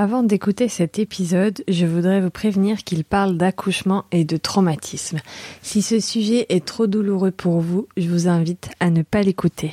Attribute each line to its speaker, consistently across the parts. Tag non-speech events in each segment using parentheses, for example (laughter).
Speaker 1: Avant d'écouter cet épisode, je voudrais vous prévenir qu'il parle d'accouchement et de traumatisme. Si ce sujet est trop douloureux pour vous, je vous invite à ne pas l'écouter.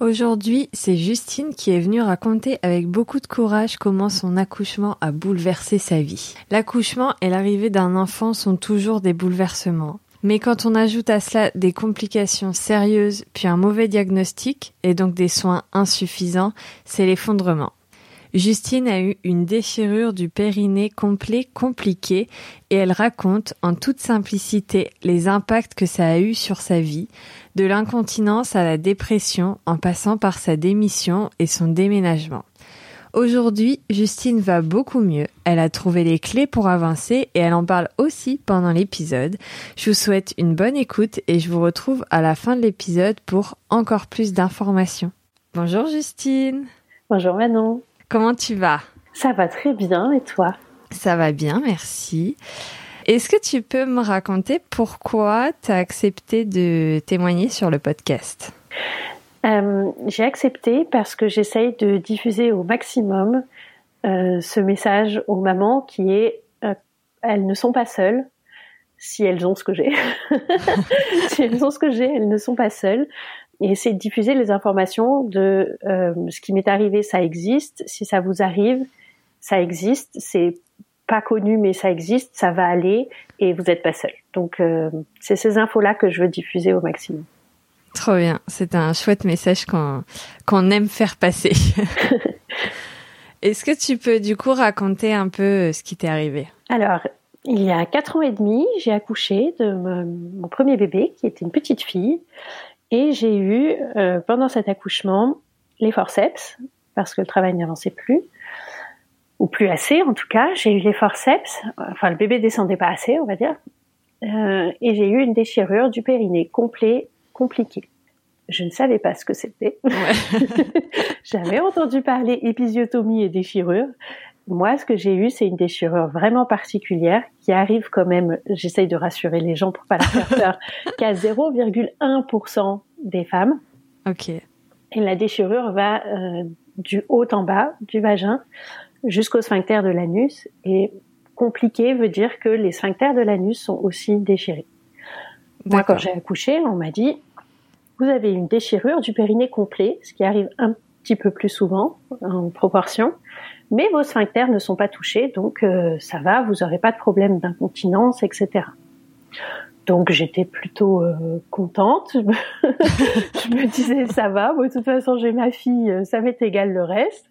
Speaker 1: Aujourd'hui, c'est Justine qui est venue raconter avec beaucoup de courage comment son accouchement a bouleversé sa vie. L'accouchement et l'arrivée d'un enfant sont toujours des bouleversements. Mais quand on ajoute à cela des complications sérieuses, puis un mauvais diagnostic, et donc des soins insuffisants, c'est l'effondrement. Justine a eu une déchirure du périnée complet compliquée et elle raconte en toute simplicité les impacts que ça a eu sur sa vie, de l'incontinence à la dépression en passant par sa démission et son déménagement. Aujourd'hui, Justine va beaucoup mieux. Elle a trouvé les clés pour avancer et elle en parle aussi pendant l'épisode. Je vous souhaite une bonne écoute et je vous retrouve à la fin de l'épisode pour encore plus d'informations. Bonjour Justine.
Speaker 2: Bonjour Manon.
Speaker 1: Comment tu vas?
Speaker 2: Ça va très bien et toi?
Speaker 1: Ça va bien, merci. Est-ce que tu peux me raconter pourquoi tu as accepté de témoigner sur le podcast?
Speaker 2: Euh, j'ai accepté parce que j'essaye de diffuser au maximum euh, ce message aux mamans qui est euh, elles ne sont pas seules si elles ont ce que j'ai. (laughs) si elles ont ce que j'ai, elles ne sont pas seules. Et essayer de diffuser les informations de ce qui m'est arrivé, ça existe. Si ça vous arrive, ça existe. C'est pas connu, mais ça existe, ça va aller et vous n'êtes pas seul. Donc c'est ces infos-là que je veux diffuser au maximum.
Speaker 1: Trop bien, c'est un chouette message qu'on aime faire passer. (laughs) Est-ce que tu peux du coup raconter un peu euh, ce qui t'est arrivé?
Speaker 2: Alors, il y a quatre ans et demi, j'ai accouché de mon premier bébé qui était une petite fille et j'ai eu euh, pendant cet accouchement les forceps parce que le travail n'avançait plus ou plus assez en tout cas. J'ai eu les forceps, enfin le bébé descendait pas assez on va dire, euh, et j'ai eu une déchirure du périnée complet compliqué. Je ne savais pas ce que c'était. (laughs) J'avais entendu parler épisiotomie et déchirure. Moi, ce que j'ai eu, c'est une déchirure vraiment particulière qui arrive quand même, j'essaye de rassurer les gens pour pas la faire peur, (laughs) qu'à 0,1% des femmes.
Speaker 1: Ok. Et
Speaker 2: la déchirure va euh, du haut en bas du vagin jusqu'au sphincter de l'anus. Et compliqué veut dire que les sphincters de l'anus sont aussi déchirés. Moi, quand j'ai accouché, on m'a dit, vous avez une déchirure du périnée complet, ce qui arrive un petit peu plus souvent en proportion, mais vos sphincters ne sont pas touchés, donc euh, ça va, vous n'aurez pas de problème d'incontinence, etc. Donc j'étais plutôt euh, contente. (laughs) Je me, disais ça va, moi de toute façon j'ai ma fille, euh, ça m'est égal le reste.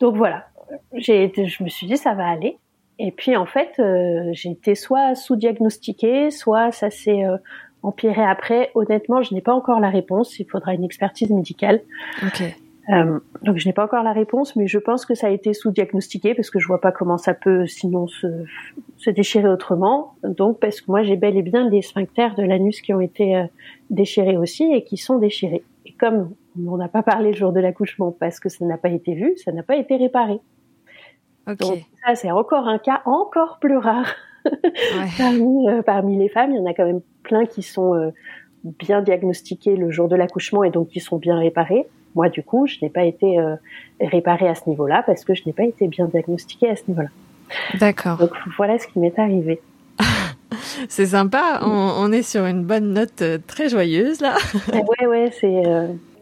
Speaker 2: Donc voilà, j'ai, je me suis dit ça va aller. Et puis en fait, j'ai été soit sous-diagnostiquée, soit ça s'est empirer après Honnêtement, je n'ai pas encore la réponse. Il faudra une expertise médicale. Euh, donc je n'ai pas encore la réponse, mais je pense que ça a été sous-diagnostiqué parce que je vois pas comment ça peut sinon se, se déchirer autrement. Donc parce que moi j'ai bel et bien les sphincters de l'anus qui ont été euh, déchirés aussi et qui sont déchirés. Et comme on n'a pas parlé le jour de l'accouchement parce que ça n'a pas été vu, ça n'a pas été réparé. Donc ça c'est encore un cas encore plus rare. (laughs) parmi, euh, parmi les femmes, il y en a quand même plein qui sont bien diagnostiqués le jour de l'accouchement et donc qui sont bien réparés. Moi, du coup, je n'ai pas été euh, réparée à ce niveau-là parce que je n'ai pas été bien diagnostiquée à ce niveau-là.
Speaker 1: D'accord.
Speaker 2: Donc voilà ce qui m'est arrivé. (laughs)
Speaker 1: c'est sympa, on, est sur une bonne note euh, très joyeuse là.
Speaker 2: ouais, ouais, c'est.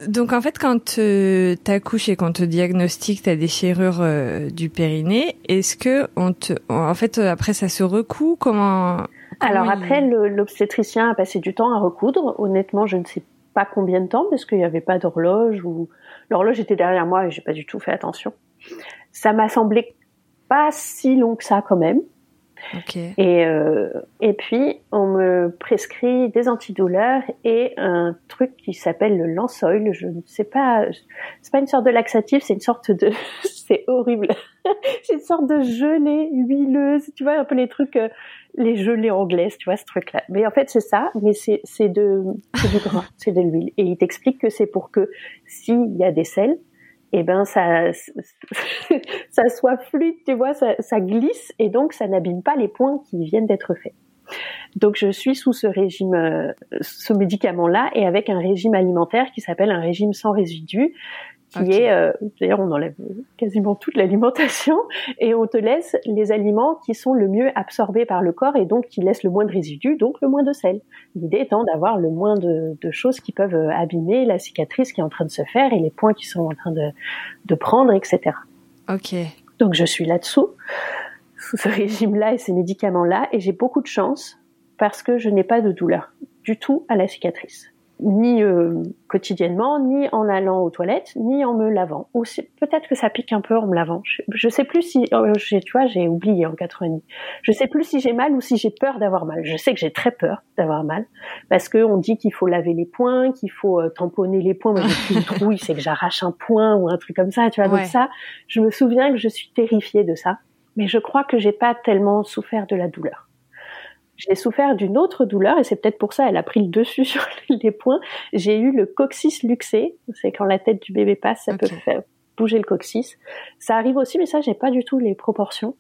Speaker 1: Donc en fait, quand euh, t'accouches et qu'on te diagnostique ta déchirure euh, du périnée, est-ce que on te, en fait, après ça se recoue? Comment,
Speaker 2: Alors après, l'obstétricien a passé du temps à recoudre. Honnêtement, je ne sais pas combien de temps parce qu'il n'y avait pas d'horloge ou l'horloge était derrière moi et j'ai pas du tout fait attention. Ça m'a semblé pas si long que ça quand même. Et, euh, et puis, on me prescrit des antidouleurs et un truc qui s'appelle le Lansoil. Je ne sais pas, c'est pas une sorte de laxatif, c'est une sorte de, (laughs) c'est horrible. (laughs) c'est une sorte de gelée huileuse, tu vois, un peu les trucs, euh, les gelées anglaises, tu vois, ce truc-là. Mais en fait, c'est ça, mais c'est, c'est de, c'est du gras, c'est de l'huile. Et il t'explique que c'est pour que s'il y a des sels, eh ben ça (laughs) ça soit fluide, tu vois, ça, ça glisse et donc ça n'abîme pas les points qui viennent d'être faits. Donc je suis sous ce régime, euh, ce médicament-là et avec un régime alimentaire qui s'appelle un régime sans résidus, qui est, euh, d'ailleurs, on enlève quasiment toute l'alimentation (laughs) et on te laisse les aliments qui sont le mieux absorbés par le corps et donc qui laissent le moins de résidus, donc le moins de sel. L'idée étant d'avoir le moins de, de, choses qui peuvent euh, abîmer la cicatrice qui est en train de se faire et les points qui sont en train de, de prendre, etc.
Speaker 1: Ok.
Speaker 2: Donc je suis là-dessous, sous ce régime-là et ces médicaments-là, et j'ai beaucoup de chance parce que je n'ai pas de douleur du tout à la cicatrice ni euh, quotidiennement, ni en allant aux toilettes, ni en me lavant. Ou peut-être que ça pique un peu en me lavant. Je, je sais plus si, oh, tu vois, j'ai oublié en 90. Je sais plus si j'ai mal ou si j'ai peur d'avoir mal. Je sais que j'ai très peur d'avoir mal parce que on dit qu'il faut laver les poings, qu'il faut euh, tamponner les poings. Moi, j'ai une trouille, c'est que j'arrache un point ou un truc comme ça, tu vois. Donc ça, je me souviens que je suis terrifiée de ça. Mais je crois que j'ai pas tellement souffert de la douleur j'ai souffert d'une autre douleur et c'est peut-être pour ça elle a pris le dessus (laughs) sur les points. J'ai eu le coccyx luxé, c'est quand la tête du bébé passe, ça peut faire bouger le coccyx. Ça arrive aussi, mais ça j'ai pas du tout les proportions.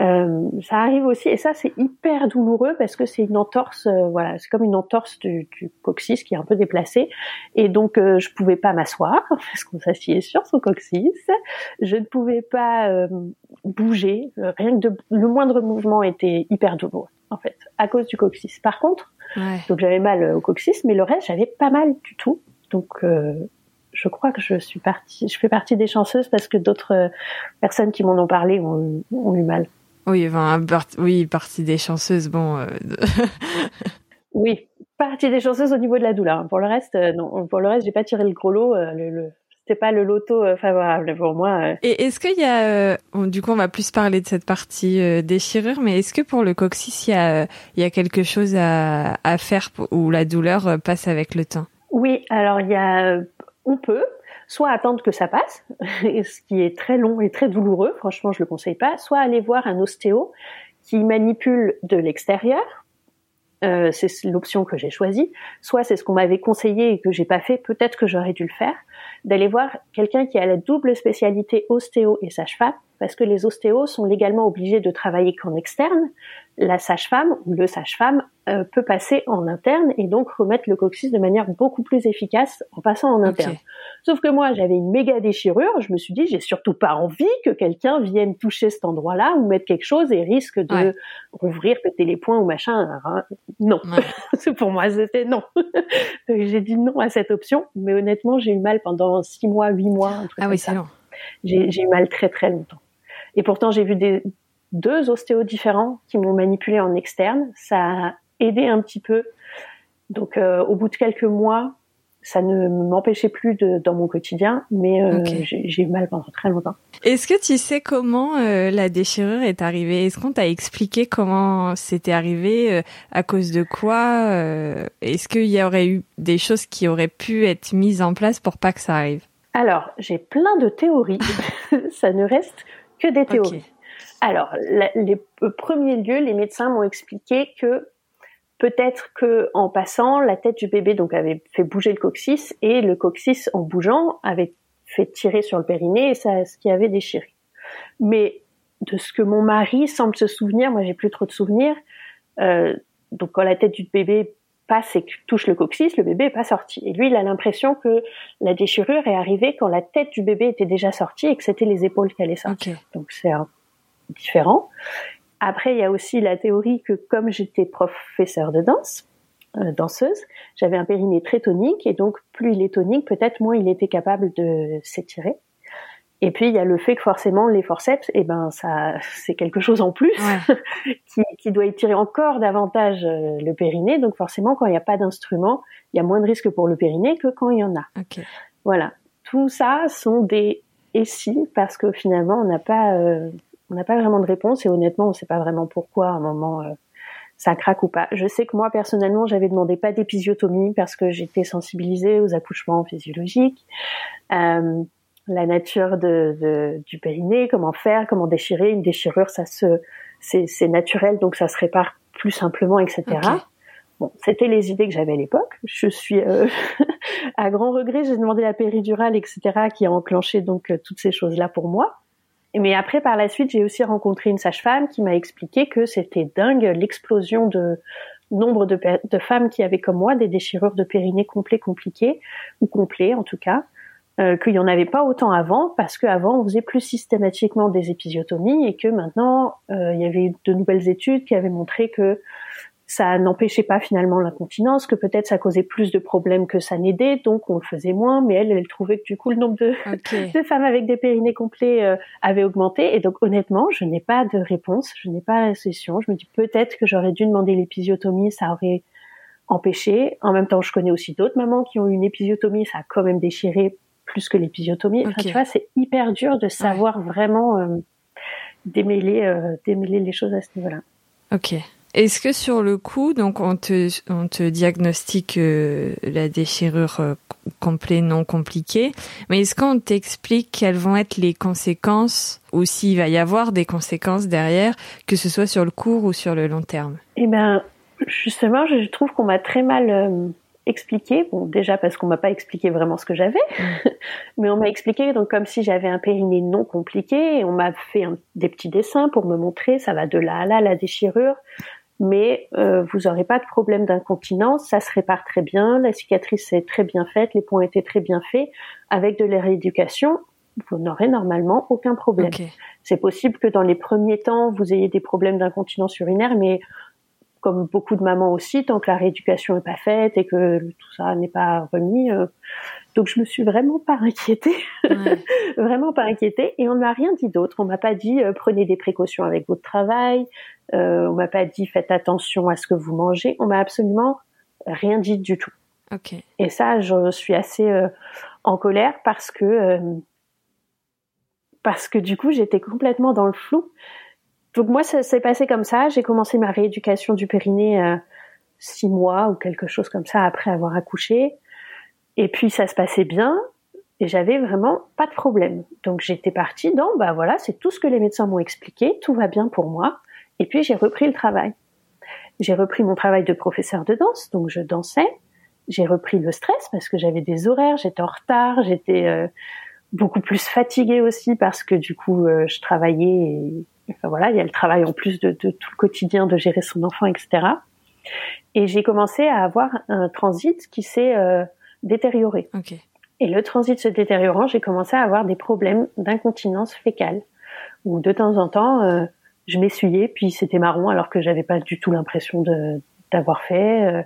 Speaker 2: Euh, ça arrive aussi, et ça c'est hyper douloureux parce que c'est une entorse, euh, voilà, c'est comme une entorse du, du, coccyx qui est un peu déplacée, et donc euh, je pouvais pas m'asseoir (laughs) parce qu'on s'assied sur son coccyx, je ne pouvais pas euh, bouger, rien que de, le moindre mouvement était hyper douloureux en fait, à cause du coccyx. Par contre, donc j'avais mal au coccyx, mais le reste j'avais pas mal du tout, donc je crois que je suis partie, je fais partie des chanceuses parce que d'autres personnes qui m'en ont parlé ont, ont eu mal.
Speaker 1: Oui, enfin, oui, partie des chanceuses, bon. Euh,
Speaker 2: oui, partie des chanceuses au niveau de la douleur. Pour le reste, euh, non. Pour le reste, j'ai pas tiré le gros lot. Euh, le, le c'était pas le loto favorable pour moi.
Speaker 1: Et est-ce qu'il y a, du coup, on va plus parler de cette partie déchirure, mais est-ce que pour le coccyx, il y a, il y a quelque chose à, à faire où la douleur passe avec le temps?
Speaker 2: Oui, alors il y a, on peut, soit attendre que ça passe, (laughs) ce qui est très long et très douloureux, franchement je le conseille pas, soit aller voir un ostéo qui manipule de l'extérieur, euh, c'est l'option que j'ai choisie, soit c'est ce qu'on m'avait conseillé et que j'ai pas fait, peut-être que j'aurais dû le faire, d'aller voir quelqu'un qui a la double spécialité ostéo et sage-femme, parce que les ostéos sont légalement obligés de travailler qu'en externe. La sage-femme ou le sage-femme euh, peut passer en interne et donc remettre le coccyx de manière beaucoup plus efficace en passant en interne. Sauf que moi, j'avais une méga déchirure. Je me suis dit, j'ai surtout pas envie que quelqu'un vienne toucher cet endroit-là ou mettre quelque chose et risque de rouvrir, péter les poings ou machin. Non, (laughs) c'est pour moi, c'était non. (laughs) j'ai dit non à cette option. Mais honnêtement, j'ai eu mal pendant six mois, huit mois. Un truc ah oui, c'est long. J'ai eu mal très très longtemps. Et pourtant, j'ai vu des, deux ostéos différents qui m'ont manipulé en externe. Ça a aidé un petit peu. Donc, euh, au bout de quelques mois, ça ne m'empêchait plus de, dans mon quotidien, mais euh, j'ai eu mal pendant très longtemps.
Speaker 1: Est-ce que tu sais comment euh, la déchirure est arrivée? Est-ce qu'on t'a expliqué comment c'était arrivé À cause de quoi Est-ce qu'il y aurait eu des choses qui auraient pu être mises en place pour pas que ça arrive?
Speaker 2: Alors, j'ai plein de théories. (laughs) ça ne reste que des théories. Alors, les premiers lieux, les médecins m'ont expliqué que peut-être que en passant, la tête du bébé donc avait fait bouger le coccyx et le coccyx en bougeant avait fait tirer sur le périnée et ça, ce qui avait déchiré. Mais de ce que mon mari semble se souvenir, moi j'ai plus trop de souvenirs. Euh, donc quand la tête du bébé passe et touche le coccyx, le bébé est pas sorti. Et lui, il a l'impression que la déchirure est arrivée quand la tête du bébé était déjà sortie et que c'était les épaules qui allaient sortir. Donc c'est différent. Après, il y a aussi la théorie que comme j'étais professeur de danse, danseuse. J'avais un périnée très tonique et donc plus il est tonique, peut-être moins il était capable de s'étirer. Et puis il y a le fait que forcément les forceps, eh ben ça (laughs) c'est quelque chose en plus (laughs) qui, qui, doit étirer encore davantage euh, le périnée. Donc forcément quand il n'y a pas d'instrument, il y a moins de risques pour le périnée que quand il y en a. Voilà, tout ça sont des et si parce que finalement on n'a pas euh, on n'a pas vraiment de réponse et honnêtement on ne sait pas vraiment pourquoi à un moment euh, ça craque ou pas. Je sais que moi personnellement j'avais demandé pas d'épisiotomie parce que j'étais sensibilisée aux accouchements physiologiques. Euh, la nature de, du périnée, comment faire, comment déchirer. Une déchirure, ça se, c'est naturel, donc ça se répare plus simplement, etc. Bon, c'était les idées que j'avais à l'époque. Je suis euh, (laughs) à grand regret, j'ai demandé la péridurale, etc., qui a enclenché donc euh, toutes ces choses-là pour moi. Mais après, par la suite, j'ai aussi rencontré une sage-femme qui m'a expliqué que c'était dingue l'explosion de nombre de, femmes qui avaient comme moi des déchirures de périnée complets compliquées ou complets en tout cas, euh, qu'il n'y en avait pas autant avant parce qu'avant on faisait plus systématiquement des épisiotomies et que maintenant euh, il y avait de nouvelles études qui avaient montré que ça n'empêchait pas finalement l'incontinence, que peut-être ça causait plus de problèmes que ça n'aidait, donc on le faisait moins. Mais elle, elle trouvait que du coup le nombre de, (laughs) de femmes avec des périnées complets euh, avait augmenté. Et donc honnêtement, je n'ai pas de réponse, je n'ai pas la solution. Je me dis peut-être que j'aurais dû demander l'épisiotomie, ça aurait empêché. En même temps, je connais aussi d'autres mamans qui ont eu une épisiotomie, ça a quand même déchiré plus que l'épisiotomie. Enfin, tu vois, c'est hyper dur de savoir vraiment euh, démêler, euh, démêler les choses à ce niveau-là.
Speaker 1: Ok. Est-ce que sur le coup, donc on te, on te diagnostique euh, la déchirure complète non compliquée, mais est-ce qu'on t'explique quelles vont être les conséquences ou s'il va y avoir des conséquences derrière, que ce soit sur le court ou sur le long terme?
Speaker 2: Eh ben, justement, je trouve qu'on m'a très mal expliqué. Bon, déjà parce qu'on m'a pas expliqué vraiment ce que j'avais, mm. (laughs) mais on m'a expliqué donc comme si j'avais un périnée non compliqué. Et on m'a fait des petits dessins pour me montrer ça va de là à là la déchirure, mais euh, vous aurez pas de problème d'incontinence, ça se répare très bien, la cicatrice est très bien faite, les points étaient très bien faits. Avec de la rééducation, vous n'aurez normalement aucun problème. C'est possible que dans les premiers temps, vous ayez des problèmes d'incontinence urinaire, mais comme beaucoup de mamans aussi, tant que la rééducation n'est pas faite et que tout ça n'est pas remis. Euh, donc je me suis vraiment pas inquiétée, (laughs) vraiment pas inquiétée. Et on ne m'a rien dit d'autre. On m'a pas dit euh, prenez des précautions avec votre travail. Euh, on m'a pas dit faites attention à ce que vous mangez. On m'a absolument rien dit du tout.
Speaker 1: Okay.
Speaker 2: Et ça, je suis assez euh, en colère parce que parce que du coup j'étais complètement dans le flou. Donc moi, ça s'est passé comme ça. J'ai commencé ma rééducation du périnée euh, six mois ou quelque chose comme ça après avoir accouché. Et puis ça se passait bien et j'avais vraiment pas de problème. Donc j'étais partie dans, bah voilà, c'est tout ce que les médecins m'ont expliqué, tout va bien pour moi. Et puis j'ai repris le travail. J'ai repris mon travail de professeur de danse, donc je dansais. J'ai repris le stress parce que j'avais des horaires, j'étais en retard, j'étais euh, beaucoup plus fatiguée aussi parce que du coup euh, je travaillais et voilà, il y a le travail en plus de, de, tout le quotidien, de gérer son enfant, etc. Et j'ai commencé à avoir un transit qui s'est euh, détérioré.
Speaker 1: Okay.
Speaker 2: Et le transit se détériorant, j'ai commencé à avoir des problèmes d'incontinence fécale, où de temps en temps, euh, je m'essuyais, puis c'était marron, alors que j'avais pas du tout l'impression d'avoir fait. Euh,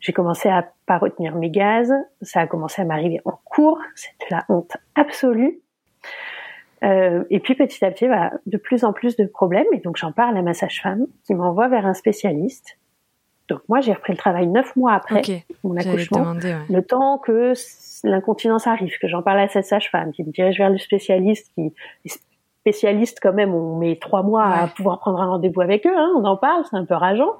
Speaker 2: j'ai commencé à pas retenir mes gaz, ça a commencé à m'arriver en cours, c'était la honte absolue. Euh, et puis petit à petit, bah, de plus en plus de problèmes. Et donc j'en parle à ma sage-femme qui m'envoie vers un spécialiste. Donc moi j'ai repris le travail neuf mois après mon accouchement, le temps que l'incontinence arrive, que j'en parle à cette sage-femme qui me dirige vers le spécialiste qui spécialiste quand même, on met trois mois à pouvoir prendre un rendez-vous avec eux, hein, on en parle, c'est un peu rageant.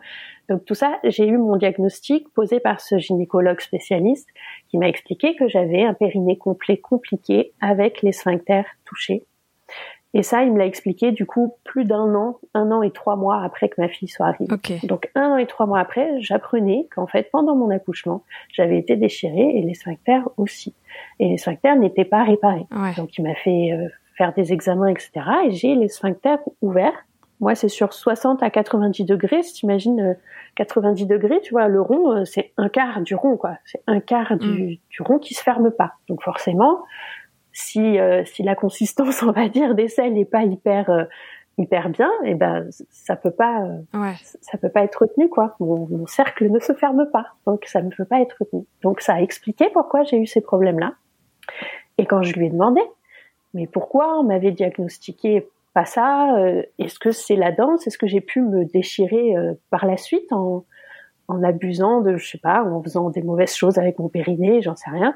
Speaker 2: Donc tout ça, j'ai eu mon diagnostic posé par ce gynécologue spécialiste qui m'a expliqué que j'avais un périnée complet compliqué avec les sphincters touchés. Et ça, il me l'a expliqué du coup plus d'un an, un an et trois mois après que ma fille soit arrivée. Donc un an et trois mois après, j'apprenais qu'en fait pendant mon accouchement, j'avais été déchirée et les sphincters aussi. Et les sphincters n'étaient pas réparés. Donc il m'a fait euh, faire des examens, etc. Et j'ai les sphincters ouverts. Moi, c'est sur 60 à 90 degrés. Si tu imagines 90 degrés, tu vois, le rond, euh, c'est un quart du rond, quoi. C'est un quart du, mm. du rond qui se ferme pas. Donc forcément, si, euh, si la consistance, (laughs) on va dire, des selles n'est pas hyper hyper bien, et ben ça peut pas,
Speaker 1: ouais.
Speaker 2: ça peut pas être retenu quoi. Mon, mon, cercle ne se ferme pas, donc ça ne peut pas être retenu. Donc ça a expliqué pourquoi j'ai eu ces problèmes-là. Et quand je lui ai demandé, mais pourquoi on m'avait diagnostiqué pas ça euh, Est-ce que c'est la danse? Est-ce que j'ai pu me déchirer euh, par la suite en, en abusant de, je sais pas, en faisant des mauvaises choses avec mon périnée J'en sais rien.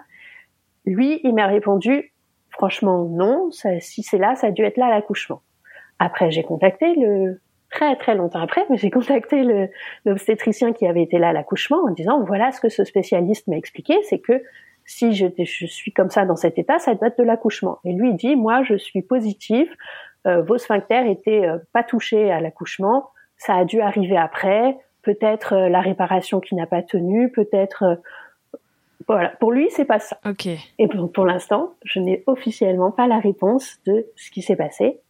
Speaker 2: Lui, il m'a répondu, franchement non. Si c'est là, ça a dû être là à l'accouchement. Après, j'ai contacté le très très longtemps après, mais j'ai contacté l'obstétricien qui avait été là à l'accouchement en disant voilà ce que ce spécialiste m'a expliqué, c'est que si je, suis comme ça dans cet état, ça date de l'accouchement. Et lui dit moi je suis positif, euh, vos sphincters étaient euh, pas touchés à l'accouchement, ça a dû arriver après, peut-être euh, la réparation qui n'a pas tenu, peut-être euh, voilà, pour lui, c'est pas ça.
Speaker 1: Ok.
Speaker 2: Et pour, pour l'instant, je n'ai officiellement pas la réponse de ce qui s'est passé.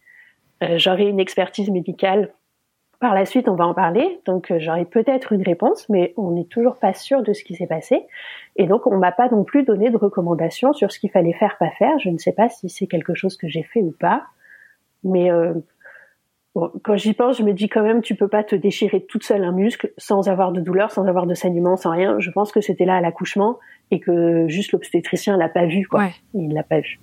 Speaker 2: Euh, j'aurai une expertise médicale. Par la suite, on va en parler. Donc, j'aurai peut-être une réponse, mais on n'est toujours pas sûr de ce qui s'est passé. Et donc, on m'a pas non plus donné de recommandations sur ce qu'il fallait faire, pas faire. Je ne sais pas si c'est quelque chose que j'ai fait ou pas. Mais euh, bon, quand j'y pense, je me dis quand même, tu peux pas te déchirer toute seule un muscle sans avoir de douleur, sans avoir de saignement, sans rien. Je pense que c'était là à l'accouchement et que juste l'obstétricien l'a pas vu, quoi.
Speaker 1: Ouais.
Speaker 2: Il l'a pas vu.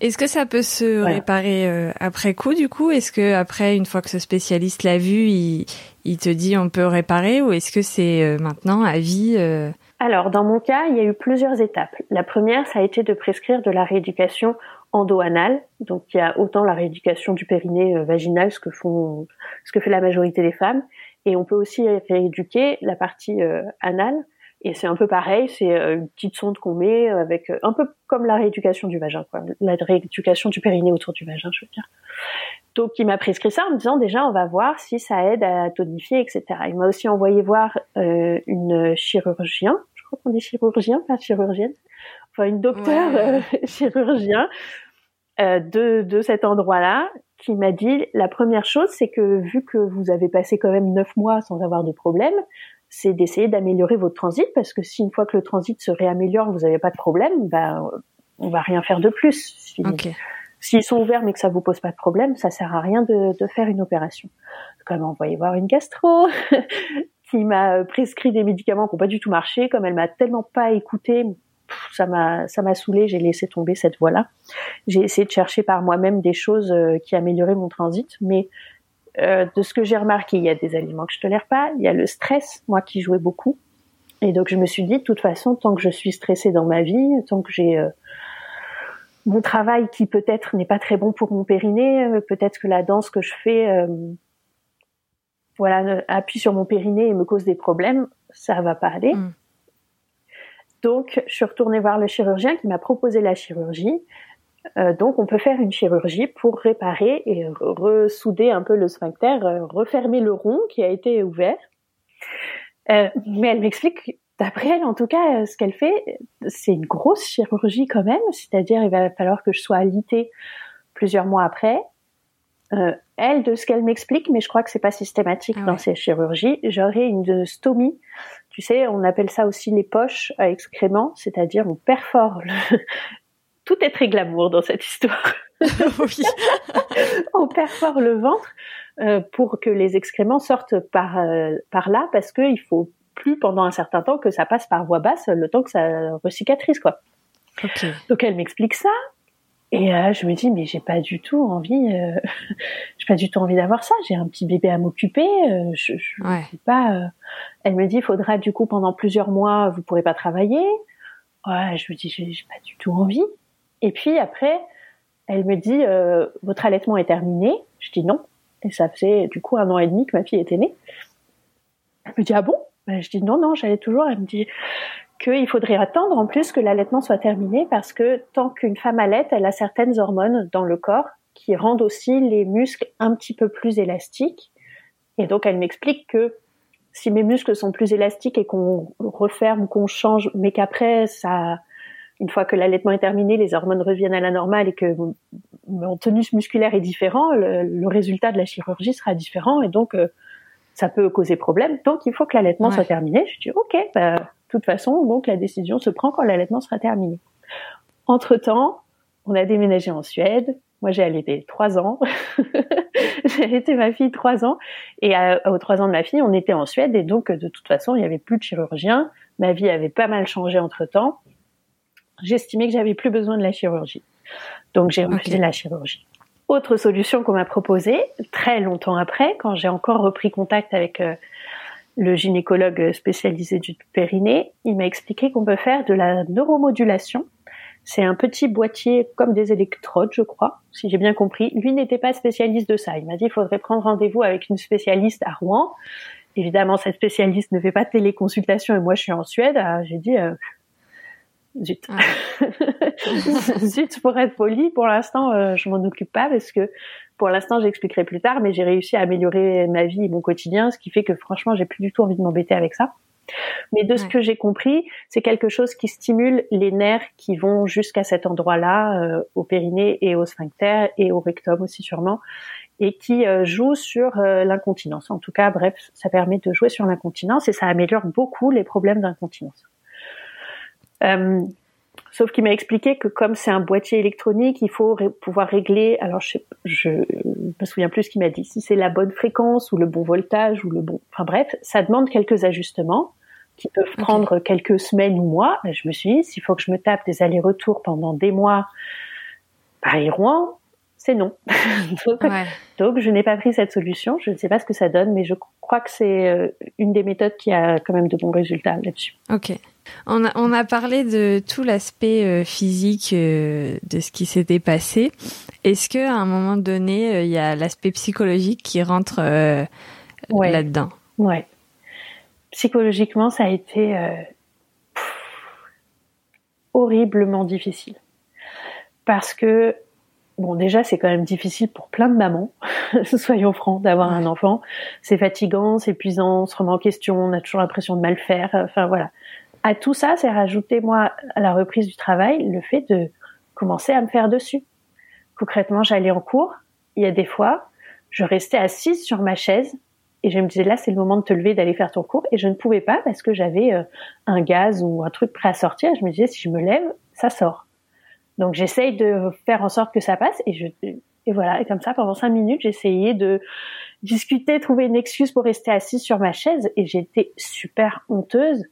Speaker 1: Est-ce que ça peut se réparer euh, après coup du coup? Est-ce que après une fois que ce spécialiste l'a vu, il, il te dit on peut réparer ou est-ce que c'est euh, maintenant à vie euh,
Speaker 2: Alors, dans mon cas, il y a eu plusieurs étapes. La première, ça a été de prescrire de la rééducation endo-anale. Donc, il y a autant la rééducation du périnée euh, vaginal, ce que font, ce que fait la majorité des femmes, et on peut aussi rééduquer la partie euh, anale. Et c'est un peu pareil, c'est euh, une petite sonde qu'on met avec un peu comme la rééducation du vagin, quoi. La rééducation du périnée autour du vagin, je veux dire. Donc, il m'a prescrit ça en me disant déjà, on va voir si ça aide à tonifier, etc. Il m'a aussi envoyé voir euh, une chirurgien, je crois qu'on dit chirurgien, pas chirurgienne, enfin une docteure
Speaker 1: Ouais.
Speaker 2: euh, (laughs) chirurgien euh, de, de cet endroit-là, qui m'a dit la première chose, c'est que vu que vous avez passé quand même neuf mois sans avoir de problème, c'est d'essayer d'améliorer votre transit, parce que si une fois que le transit se réaméliore, vous n'avez pas de problème, ben on va rien faire de plus. Si-
Speaker 1: Ok.
Speaker 2: S'ils sont ouverts mais que ça vous pose pas de problème, ça sert à rien de, de faire une opération. M'a envoyé voir une gastro (laughs) qui m'a prescrit des médicaments qui n'ont pas du tout marché. Comme elle m'a tellement pas écouté, ça m'a ça m'a saoulé. J'ai laissé tomber cette voie-là. J'ai essayé de chercher par moi-même des choses euh, qui amélioraient mon transit, mais euh, de ce que j'ai remarqué, il y a des aliments que je tolère pas. Il y a le stress, moi qui jouais beaucoup. Et donc je me suis dit, de toute façon, tant que je suis stressée dans ma vie, tant que j'ai euh, mon travail qui peut-être n'est pas très bon pour mon périnée, peut-être que la danse que je fais, voilà, appuie sur mon périnée et me cause des problèmes, ça va pas aller.
Speaker 1: Mm.
Speaker 2: Donc, je suis retournée voir le chirurgien qui m'a proposé la chirurgie. Euh, donc, on peut faire une chirurgie pour réparer et re- ressouder un peu le sphincter, euh, refermer le rond qui a été ouvert. Euh, mais elle m'explique, d'après elle en tout cas, ce qu'elle fait, c'est une grosse chirurgie quand même, c'est-à-dire il va falloir que je sois alitée plusieurs mois après. Euh, elle, de ce qu'elle m'explique, mais je crois que c'est pas systématique
Speaker 1: Ah
Speaker 2: dans ces chirurgies, j'aurai une stomie. Tu sais, on appelle ça aussi les poches à excréments, c'est-à-dire on perfore le... (laughs) Tout est très glamour dans cette histoire. (laughs)
Speaker 1: oui. (laughs)
Speaker 2: on perfore le ventre euh, pour que les excréments sortent par euh, par là parce qu'il faut plus pendant un certain temps que ça passe par voie basse le temps que ça recicatrise quoi. Donc elle m'explique ça et euh, je me dis mais j'ai pas du tout envie euh, (laughs) j'ai pas du tout envie d'avoir ça, j'ai un petit bébé à m'occuper, euh, je, je
Speaker 1: Ouais.
Speaker 2: sais pas euh. elle me dit il faudra du coup pendant plusieurs mois vous pourrez pas travailler. Ouais, je me dis j'ai pas du tout envie. Et puis après elle me dit euh, votre allaitement est terminé. Je dis non. Et ça faisait du coup un an et demi que ma fille était née. Elle me dit ah bon? Ben, Je dis non non j'allais toujours. Elle me dit qu'il faudrait attendre en plus que l'allaitement soit terminé parce que tant qu'une femme allaite, elle a certaines hormones dans le corps qui rendent aussi les muscles un petit peu plus élastiques. Et donc elle m'explique que si mes muscles sont plus élastiques et qu'on referme ou qu'on change, mais qu'après ça, une fois que l'allaitement est terminé, les hormones reviennent à la normale et que mon tonus musculaire est différent, le, le résultat de la chirurgie sera différent et donc euh, ça peut causer problème. Donc il faut que l'allaitement
Speaker 1: Ouais.
Speaker 2: soit terminé. Je dis ok, bah, toute façon, donc la décision se prend quand l'allaitement sera terminé. Entre temps, on a déménagé en Suède. Moi, j'ai allaité trois ans. (laughs) j'ai allaité ma fille trois ans. Et aux trois ans de ma fille, on était en Suède. Et donc, de toute façon, il n'y avait plus de chirurgien. Ma vie avait pas mal changé entre-temps. J'estimais que j'avais plus besoin de la chirurgie. Donc, j'ai refusé la chirurgie. Autre solution qu'on m'a proposée, très longtemps après, quand j'ai encore repris contact avec euh, le gynécologue spécialisé du périnée, il m'a expliqué qu'on peut faire de la neuromodulation c'est un petit boîtier comme des électrodes, je crois, si j'ai bien compris. Lui n'était pas spécialiste de ça. Il m'a dit qu'il faudrait prendre rendez-vous avec une spécialiste à Rouen. Évidemment, cette spécialiste ne fait pas de téléconsultation et moi je suis en Suède. J'ai dit euh, zut, (laughs) zut pour être poli. Pour l'instant, euh, je m'en occupe pas parce que pour l'instant, j'expliquerai plus tard. Mais j'ai réussi à améliorer ma vie et mon quotidien, ce qui fait que franchement, j'ai plus du tout envie de m'embêter avec ça. Mais de ce que j'ai compris, c'est quelque chose qui stimule les nerfs qui vont jusqu'à cet endroit-là, euh, au périnée et au sphincter et au rectum aussi sûrement, et qui euh, joue sur euh, l'incontinence. En tout cas, bref, ça permet de jouer sur l'incontinence et ça améliore beaucoup les problèmes d'incontinence. Sauf qu'il m'a expliqué que comme c'est un boîtier électronique, il faut pouvoir régler. Alors je, je, me souviens plus ce qu'il m'a dit. Si c'est la bonne fréquence ou le bon voltage ou le bon. Enfin bref, ça demande quelques ajustements qui peuvent prendre quelques semaines ou mois. Et je me suis dit, s'il faut que je me tape des allers-retours pendant des mois, Paris-Rouen, c'est non. (laughs) donc, je n'ai pas pris cette solution. Je ne sais pas ce que ça donne, mais je crois que c'est euh, une des méthodes qui a quand même de bons résultats là-dessus.
Speaker 1: Ok. On a, on a parlé de tout l'aspect euh, physique euh, de ce qui s'était passé. Est-ce que à un moment donné, il y a l'aspect psychologique qui rentre là-dedans?
Speaker 2: Ouais psychologiquement, ça a été euh, horriblement difficile. Parce que, bon, déjà, c'est quand même difficile pour plein de mamans, (laughs) soyons francs, d'avoir un enfant. C'est fatigant, c'est épuisant, on se remet en question, on a toujours l'impression de mal faire. Enfin, voilà. À tout ça, c'est rajouter, moi, à la reprise du travail, le fait de commencer à me faire dessus. Concrètement, j'allais en cours. Il y a des fois, je restais assise sur ma chaise et je me disais là, c'est le moment de te lever, d'aller faire ton cours. Et je ne pouvais pas parce que j'avais euh, un gaz ou un truc prêt à sortir. Je me disais, si je me lève, ça sort. Donc j'essaye de faire en sorte que ça passe. Et je et voilà. Et comme ça, pendant cinq minutes, j'essayais de discuter, trouver une excuse pour rester assise sur ma chaise. Et j'étais super honteuse.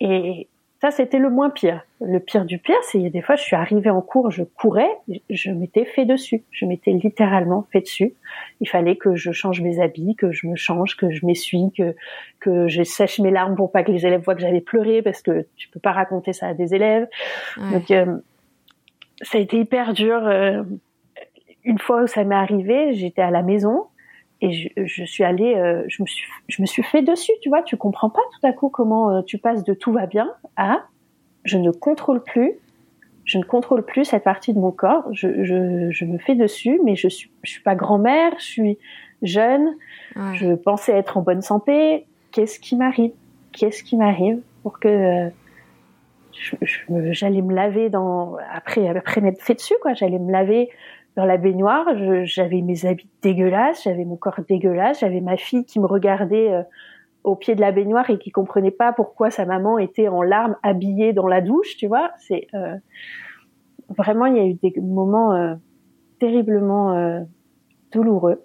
Speaker 2: Et ça, c'était le moins pire. Le pire du pire, c'est des fois, je suis arrivée en cours, je courais, je m'étais fait dessus. Je m'étais littéralement fait dessus. Il fallait que je change mes habits, que je me change, que je m'essuie, que que je sèche mes larmes pour pas que les élèves voient que j'avais pleuré, parce que tu peux pas raconter ça à des élèves. Donc, euh, ça a été hyper dur. Euh, une fois où ça m'est arrivé, j'étais à la maison et je, je, suis allée, euh, je me suis, je me suis fait dessus, tu vois. Tu comprends pas tout à coup comment euh, tu passes de tout va bien à je ne contrôle plus, je ne contrôle plus cette partie de mon corps. Je, je, je me fais dessus, mais je suis, je suis pas grand-mère, je suis jeune. Je pensais être en bonne santé. Qu'est-ce qui m'arrive? Qu'est-ce qui m'arrive pour que euh, j'allais me laver dans après après m'être fait dessus quoi. J'allais me laver dans la baignoire, j'avais mes habits dégueulasses, j'avais mon corps dégueulasse, j'avais ma fille qui me regardait euh, au pied de la baignoire et qui comprenait pas pourquoi sa maman était en larmes habillée dans la douche, tu vois. C'est euh, vraiment il y a eu des moments euh, terriblement douloureux.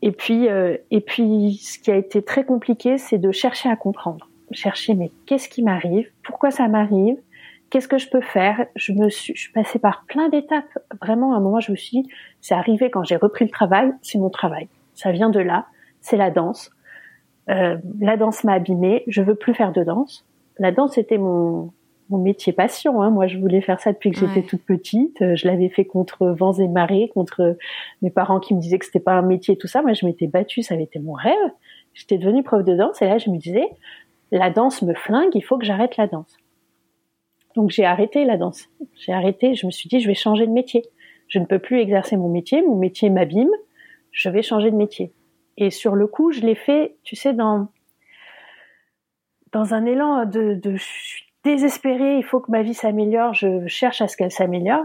Speaker 2: Et puis et puis ce qui a été très compliqué, c'est de chercher à comprendre, chercher mais qu'est-ce qui m'arrive, pourquoi ça m'arrive, qu'est-ce que je peux faire? Je me suis, je suis passée par plein d'étapes. Vraiment, à un moment, je me suis dit, c'est arrivé quand j'ai repris le travail, c'est mon travail. Ça vient de là, c'est la danse. Euh, la danse m'a abîmée, je veux plus faire de danse. La danse était mon, mon métier passion. Hein. Moi, je voulais faire ça depuis que j'étais toute petite. Euh, je l'avais fait contre vents et marées, contre mes parents qui me disaient que c'était pas un métier, tout ça. Moi, je m'étais battue, ça avait été mon rêve. J'étais devenue prof de danse et là, je me disais, la danse me flingue, il faut que j'arrête la danse. Donc j'ai arrêté la danse. J'ai arrêté, je me suis dit je vais changer de métier. Je ne peux plus exercer mon métier, mon métier m'abîme, je vais changer de métier. Et sur le coup, je l'ai fait, tu sais, dans dans un élan de, de je suis désespérée, il faut que ma vie s'améliore, je cherche à ce qu'elle s'améliore.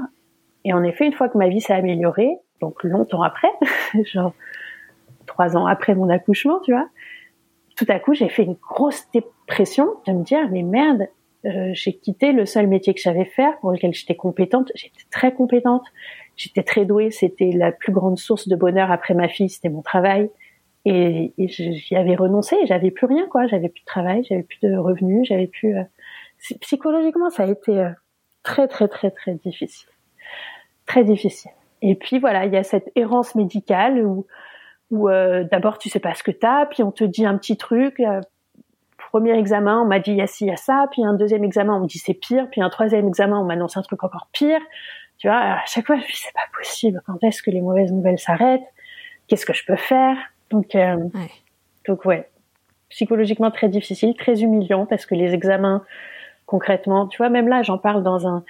Speaker 2: Et en effet, une fois que ma vie s'est améliorée, donc longtemps après, (laughs) genre trois ans après mon accouchement, tu vois, tout à coup, j'ai fait une grosse dépression de me dire, mais merde, Euh, j'ai quitté le seul métier que j'avais faire, pour lequel j'étais compétente. J'étais très compétente, j'étais très douée. C'était la plus grande source de bonheur après ma fille, c'était mon travail. Et, et j'y avais renoncé. J'avais plus rien, quoi. J'avais plus de travail, j'avais plus de revenus, j'avais plus. Euh, psychologiquement, ça a été euh, très, très, très, très difficile, très difficile. Et puis voilà, il y a cette errance médicale où, où euh, d'abord tu sais pas ce que t'as, puis on te dit un petit truc premier examen, on m'a dit il y a ci, il y a ça, puis un deuxième examen, on me dit c'est pire, puis un troisième examen, on m'annonce un truc encore pire. Tu vois, à chaque fois, je dis c'est pas possible. Quand est-ce que les mauvaises nouvelles s'arrêtent? Qu'est-ce que je peux faire? Donc, euh, ouais. donc ouais, psychologiquement très difficile, très humiliant parce que les examens, concrètement, tu vois, même là, j'en parle dans un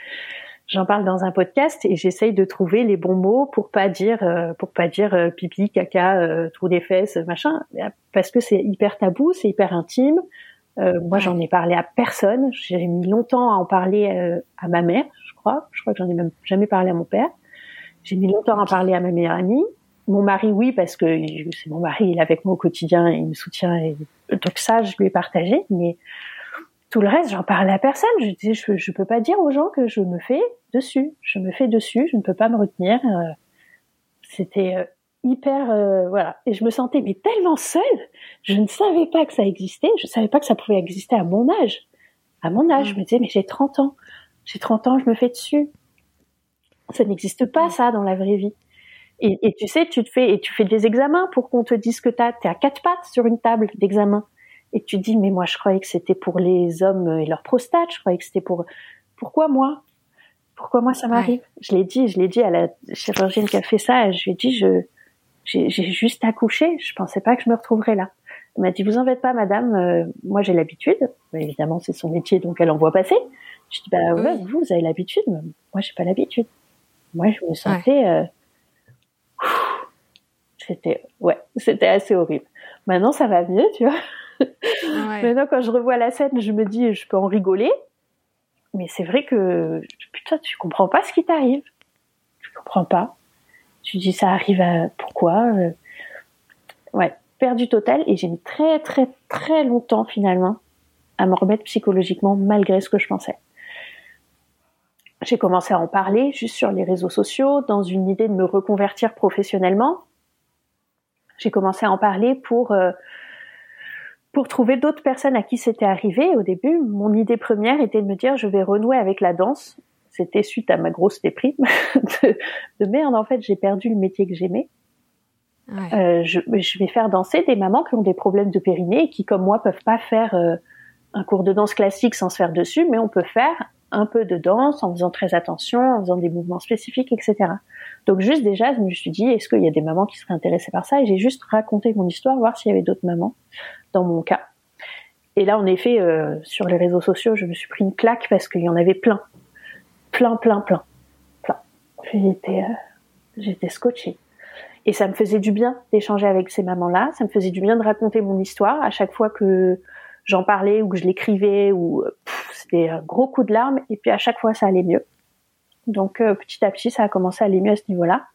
Speaker 2: j'en parle dans un podcast et j'essaye de trouver les bons mots pour pas dire euh, pour pas dire euh, pipi caca euh, trou des fesses machin parce que c'est hyper tabou c'est hyper intime euh, moi j'en ai parlé à personne j'ai mis longtemps à en parler à ma mère je crois je crois que j'en ai même jamais parlé à mon père j'ai mis longtemps à en parler à ma meilleure amie mon mari oui parce que c'est mon mari il est avec moi au quotidien et il me soutient et donc ça je lui ai partagé mais tout le reste, j'en parlais à personne. Je disais, je, je peux pas dire aux gens que je me fais dessus. Je me fais dessus. Je ne peux pas me retenir. Euh, c'était euh, hyper, euh, voilà. Et je me sentais mais tellement seule. Je ne savais pas que ça existait. Je savais pas que ça pouvait exister à mon âge. À mon âge, je me disais mais j'ai 30 ans. J'ai 30 ans, je me fais dessus. Ça n'existe pas ça dans la vraie vie. Et, et, tu sais, tu te fais et tu fais des examens pour qu'on te dise que t'as t'es à quatre pattes sur une table d'examen et tu dis mais moi je croyais que c'était pour les hommes et leur prostate, je croyais que c'était pour pourquoi moi? Pourquoi moi ça m'arrive? Je l'ai dit, je l'ai dit à la chirurgienne qui a fait ça, je lui ai dit je j'ai juste accouché, je pensais pas que je me retrouverais là. Elle m'a dit vous en faites pas madame, euh, moi j'ai l'habitude. Évidemment c'est son métier donc elle en voit passer. Je dis bah ouais, vous vous avez l'habitude, moi j'ai pas l'habitude. Moi je me sentais euh, c'était ouais, c'était assez horrible. Maintenant ça va mieux, tu vois. Maintenant, quand je revois la scène, je me dis, je peux en rigoler. Mais c'est vrai que, putain, tu comprends pas ce qui t'arrive. Tu comprends pas. Tu dis, ça arrive à, pourquoi? Euh, ouais. Perdu total. Et j'ai mis très, très, très longtemps, finalement, à me remettre psychologiquement, malgré ce que je pensais. J'ai commencé à en parler juste sur les réseaux sociaux, dans une idée de me reconvertir professionnellement. J'ai commencé à en parler pour, euh, pour trouver d'autres personnes à qui c'était arrivé au début, mon idée première était de me dire je vais renouer avec la danse. C'était suite à ma grosse déprime (laughs) de, merde en fait j'ai perdu le métier que j'aimais. Euh, je, vais faire danser des mamans qui ont des problèmes de périnée et qui comme moi peuvent pas faire euh, un cours de danse classique sans se faire dessus, mais on peut faire un peu de danse en faisant très attention, en faisant des mouvements spécifiques, etc. Donc juste déjà, je me suis dit, est-ce qu'il y a des mamans qui seraient intéressées par ça? Et j'ai juste raconté mon histoire, voir s'il y avait d'autres mamans dans mon cas. Et là, en effet, euh, sur les réseaux sociaux, je me suis pris une claque parce qu'il y en avait plein, plein, plein, plein, plein. J'étais, euh, j'étais scotchée. Et ça me faisait du bien d'échanger avec ces mamans-là. Ça me faisait du bien de raconter mon histoire à chaque fois que j'en parlais ou que je l'écrivais ou c'était un gros coup de larmes. Et puis à chaque fois, ça allait mieux. Donc euh, petit à petit, ça a commencé à aller mieux à ce niveau-là.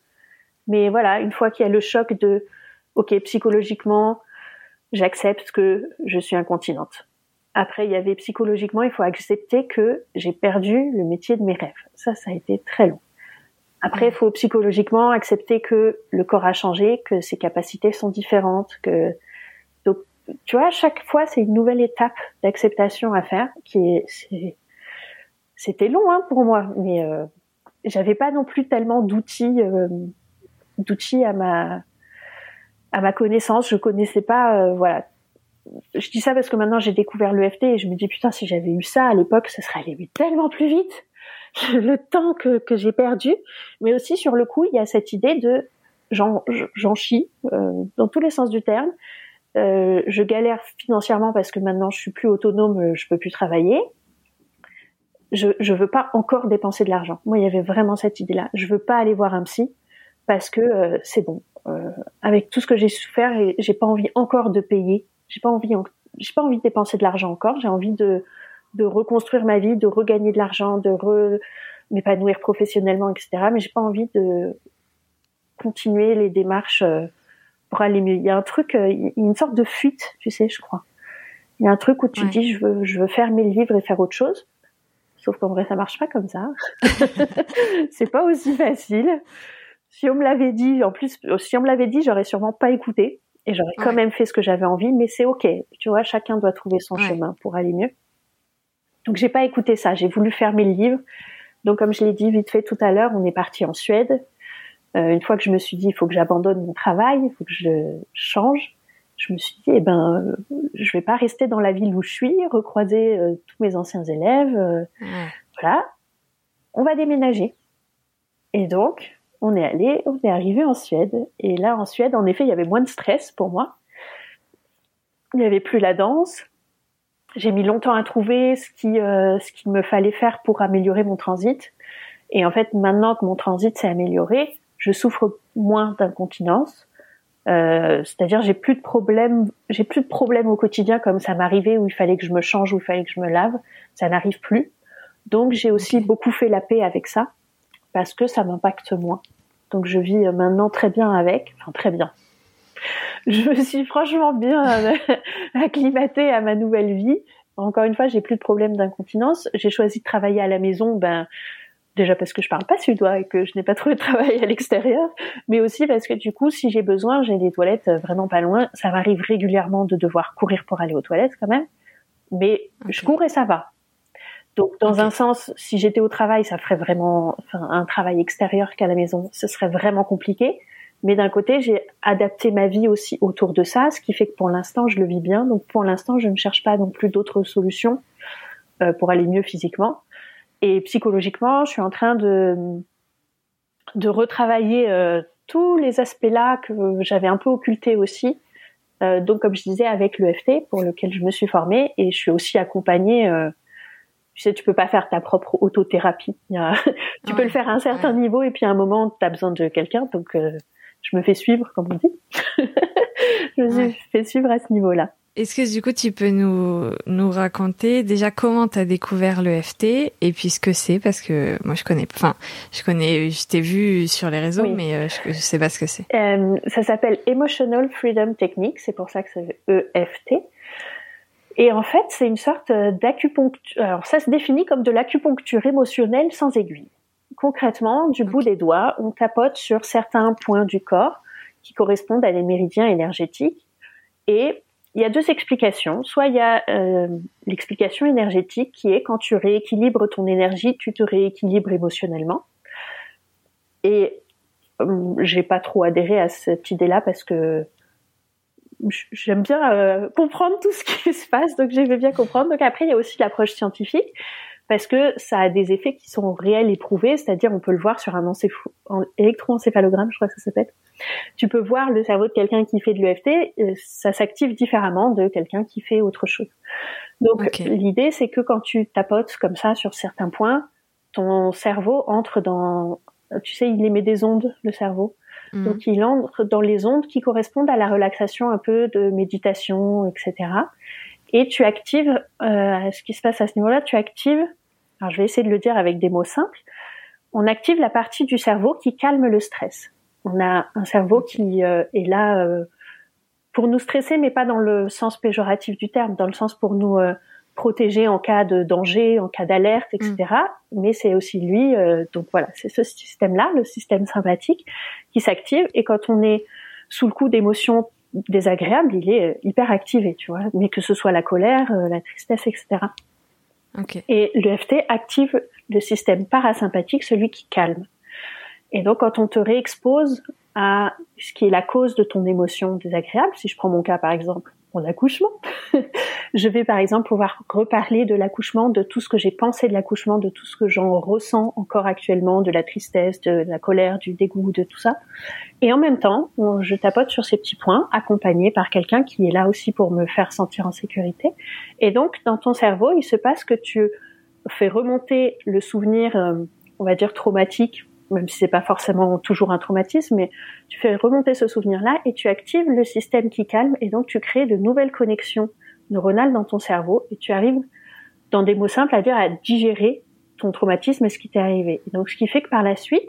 Speaker 2: Mais voilà, une fois qu'il y a le choc de, ok, psychologiquement, j'accepte que je suis incontinente. Après, il y avait psychologiquement, il faut accepter que j'ai perdu le métier de mes rêves. Ça, ça a été très long. Après, il faut psychologiquement accepter que le corps a changé, que ses capacités sont différentes, que donc tu vois, chaque fois, c'est une nouvelle étape d'acceptation à faire qui est c'était long hein, pour moi, mais euh, j'avais pas non plus tellement d'outils euh, d'outils à ma à ma connaissance, je connaissais pas, euh, voilà. Je dis ça parce que maintenant j'ai découvert l'EFT et je me dis putain si j'avais eu ça à l'époque, ce serait allé tellement plus vite. (laughs) le temps que, que j'ai perdu, mais aussi sur le coup il y a cette idée de j'en chie euh, dans tous les sens du terme. Euh, je galère financièrement parce que maintenant je suis plus autonome, je peux plus travailler. Je je veux pas encore dépenser de l'argent. Moi il y avait vraiment cette idée là. Je veux pas aller voir un psy parce que euh, c'est bon. Euh, avec tout ce que j'ai souffert, et j'ai pas envie encore de payer. J'ai pas envie, j'ai pas envie de dépenser de l'argent encore. J'ai envie de de reconstruire ma vie, de regagner de l'argent, de re, m'épanouir professionnellement, etc. Mais j'ai pas envie de continuer les démarches euh, pour aller mieux. Il y a un truc, il y a une sorte de fuite, tu sais, je crois. Il y a un truc où tu dis je veux, je veux fermer le livre et faire autre chose. Sauf qu'en vrai, ça marche pas comme ça. (laughs) c'est pas aussi facile. Si on me l'avait dit, en plus, si on me l'avait dit, j'aurais sûrement pas écouté et j'aurais quand même fait ce que j'avais envie. Mais c'est ok. Tu vois, chacun doit trouver son chemin pour aller mieux. Donc j'ai pas écouté ça. J'ai voulu fermer le livre. Donc comme je l'ai dit vite fait tout à l'heure, on est parti en Suède. Euh, une fois que je me suis dit, il faut que j'abandonne mon travail, il faut que je change, je me suis dit, eh ben, euh, je vais pas rester dans la ville où je suis, recroiser euh, tous mes anciens élèves. Euh, voilà, on va déménager. Et donc, on est allé, on est arrivé en Suède. Et là, en Suède, en effet, il y avait moins de stress pour moi. Il n'y avait plus la danse. J'ai mis longtemps à trouver ce qui, ce qu'il me fallait faire pour améliorer mon transit. Et en fait, maintenant que mon transit s'est amélioré, je souffre moins d'incontinence. Euh, c'est-à-dire j'ai plus de problèmes, j'ai plus de problèmes au quotidien comme ça m'arrivait où il fallait que je me change, où il fallait que je me lave. Ça n'arrive plus. Donc j'ai aussi beaucoup fait la paix avec ça parce que ça m'impacte moins. Donc je vis maintenant très bien avec, enfin très bien. Je me suis franchement bien (laughs) acclimatée à ma nouvelle vie. Encore une fois, j'ai plus de problèmes d'incontinence. J'ai choisi de travailler à la maison, ben déjà parce que je parle pas suédois et que je n'ai pas trouvé de travail à l'extérieur, mais aussi parce que du coup, si j'ai besoin, j'ai des toilettes vraiment pas loin. Ça m'arrive régulièrement de devoir courir pour aller aux toilettes quand même, mais je cours et ça va. Donc, dans un sens, si j'étais au travail, ça ferait vraiment enfin, un travail extérieur qu'à la maison. Ce serait vraiment compliqué. Mais d'un côté, j'ai adapté ma vie aussi autour de ça, ce qui fait que pour l'instant, je le vis bien. Donc, pour l'instant, je ne cherche pas non plus d'autres solutions euh, pour aller mieux physiquement. Et psychologiquement, je suis en train de de retravailler euh, tous les aspects-là que j'avais un peu occultés aussi. Euh, donc, comme je disais, avec l'EFT, pour lequel je me suis formée, et je suis aussi accompagnée. Tu sais, tu peux pas faire ta propre autothérapie. (laughs) tu peux le faire à un certain niveau, et puis à un moment, tu as besoin de quelqu'un. Donc, euh, je me fais suivre, comme on dit. (laughs) je me fais suivre à ce niveau-là.
Speaker 1: Est-ce que du coup tu peux nous nous raconter déjà comment tu as découvert l'EFT et puis ce que c'est? Parce que moi je connais enfin je connais je t'ai vu sur les réseaux mais euh, je, je, sais pas ce que c'est.
Speaker 2: Euh, ça s'appelle Emotional Freedom Technique, c'est pour ça que c'est EFT. Et en fait, c'est une sorte d'acupuncture. Alors ça se définit comme de l'acupuncture émotionnelle sans aiguille. Concrètement, du bout des doigts, on tapote sur certains points du corps qui correspondent à des méridiens énergétiques et il y a deux explications. Soit il y a euh, l'explication énergétique qui est quand tu rééquilibres ton énergie, tu te rééquilibres émotionnellement. Et euh, j'ai pas trop adhéré à cette idée-là parce que j'aime bien euh, comprendre tout ce qui (laughs) se passe, donc j'aimais bien comprendre. Donc après il y a aussi l'approche scientifique parce que ça a des effets qui sont réels et prouvés, c'est-à-dire on peut le voir sur un électroencéphalogramme, je crois que ça s'appelle. Tu peux voir le cerveau de quelqu'un qui fait de l'EFT, euh, ça s'active différemment de quelqu'un qui fait autre chose. Donc l'idée c'est que quand tu tapotes comme ça sur certains points, ton cerveau entre dans, tu sais, il émet des ondes, le cerveau. Mm. Donc il entre dans les ondes qui correspondent à la relaxation un peu de méditation, etc et tu actives euh, ce qui se passe à ce niveau-là. Tu actives, alors je vais essayer de le dire avec des mots simples. On active la partie du cerveau qui calme le stress. On a un cerveau qui euh, est là euh, pour nous stresser, mais pas dans le sens péjoratif du terme, dans le sens pour nous euh, protéger en cas de danger, en cas d'alerte, etc. Mm. Mais c'est aussi lui, donc voilà, c'est ce système-là, le système sympathique, qui s'active. Et quand on est sous le coup d'émotions désagréable, il est euh, hyper activé, tu vois. Mais que ce soit la colère, euh, la tristesse, etc. Okay. Et l'EFT active le système parasympathique, celui qui calme. Et donc, quand on te réexpose à ce qui est la cause de ton émotion désagréable, si je prends mon cas par exemple, accouchement. (laughs) je vais par exemple pouvoir reparler de l'accouchement, de tout ce que j'ai pensé de l'accouchement, de tout ce que j'en ressens encore actuellement, de la tristesse, de la colère, du dégoût, de tout ça. Et en même temps, je tapote sur ces petits points, accompagné par quelqu'un qui est là aussi pour me faire sentir en sécurité. Et donc, dans ton cerveau, il se passe que tu fais remonter le souvenir, euh, on va dire traumatique, même si c'est pas forcément toujours un traumatisme, mais tu fais remonter ce souvenir-là et tu actives le système qui calme et donc tu crées de nouvelles connexions neuronales dans ton cerveau et tu arrives, dans des mots simples, à dire à digérer ton traumatisme et ce qui t'est arrivé. donc ce qui fait que par la suite,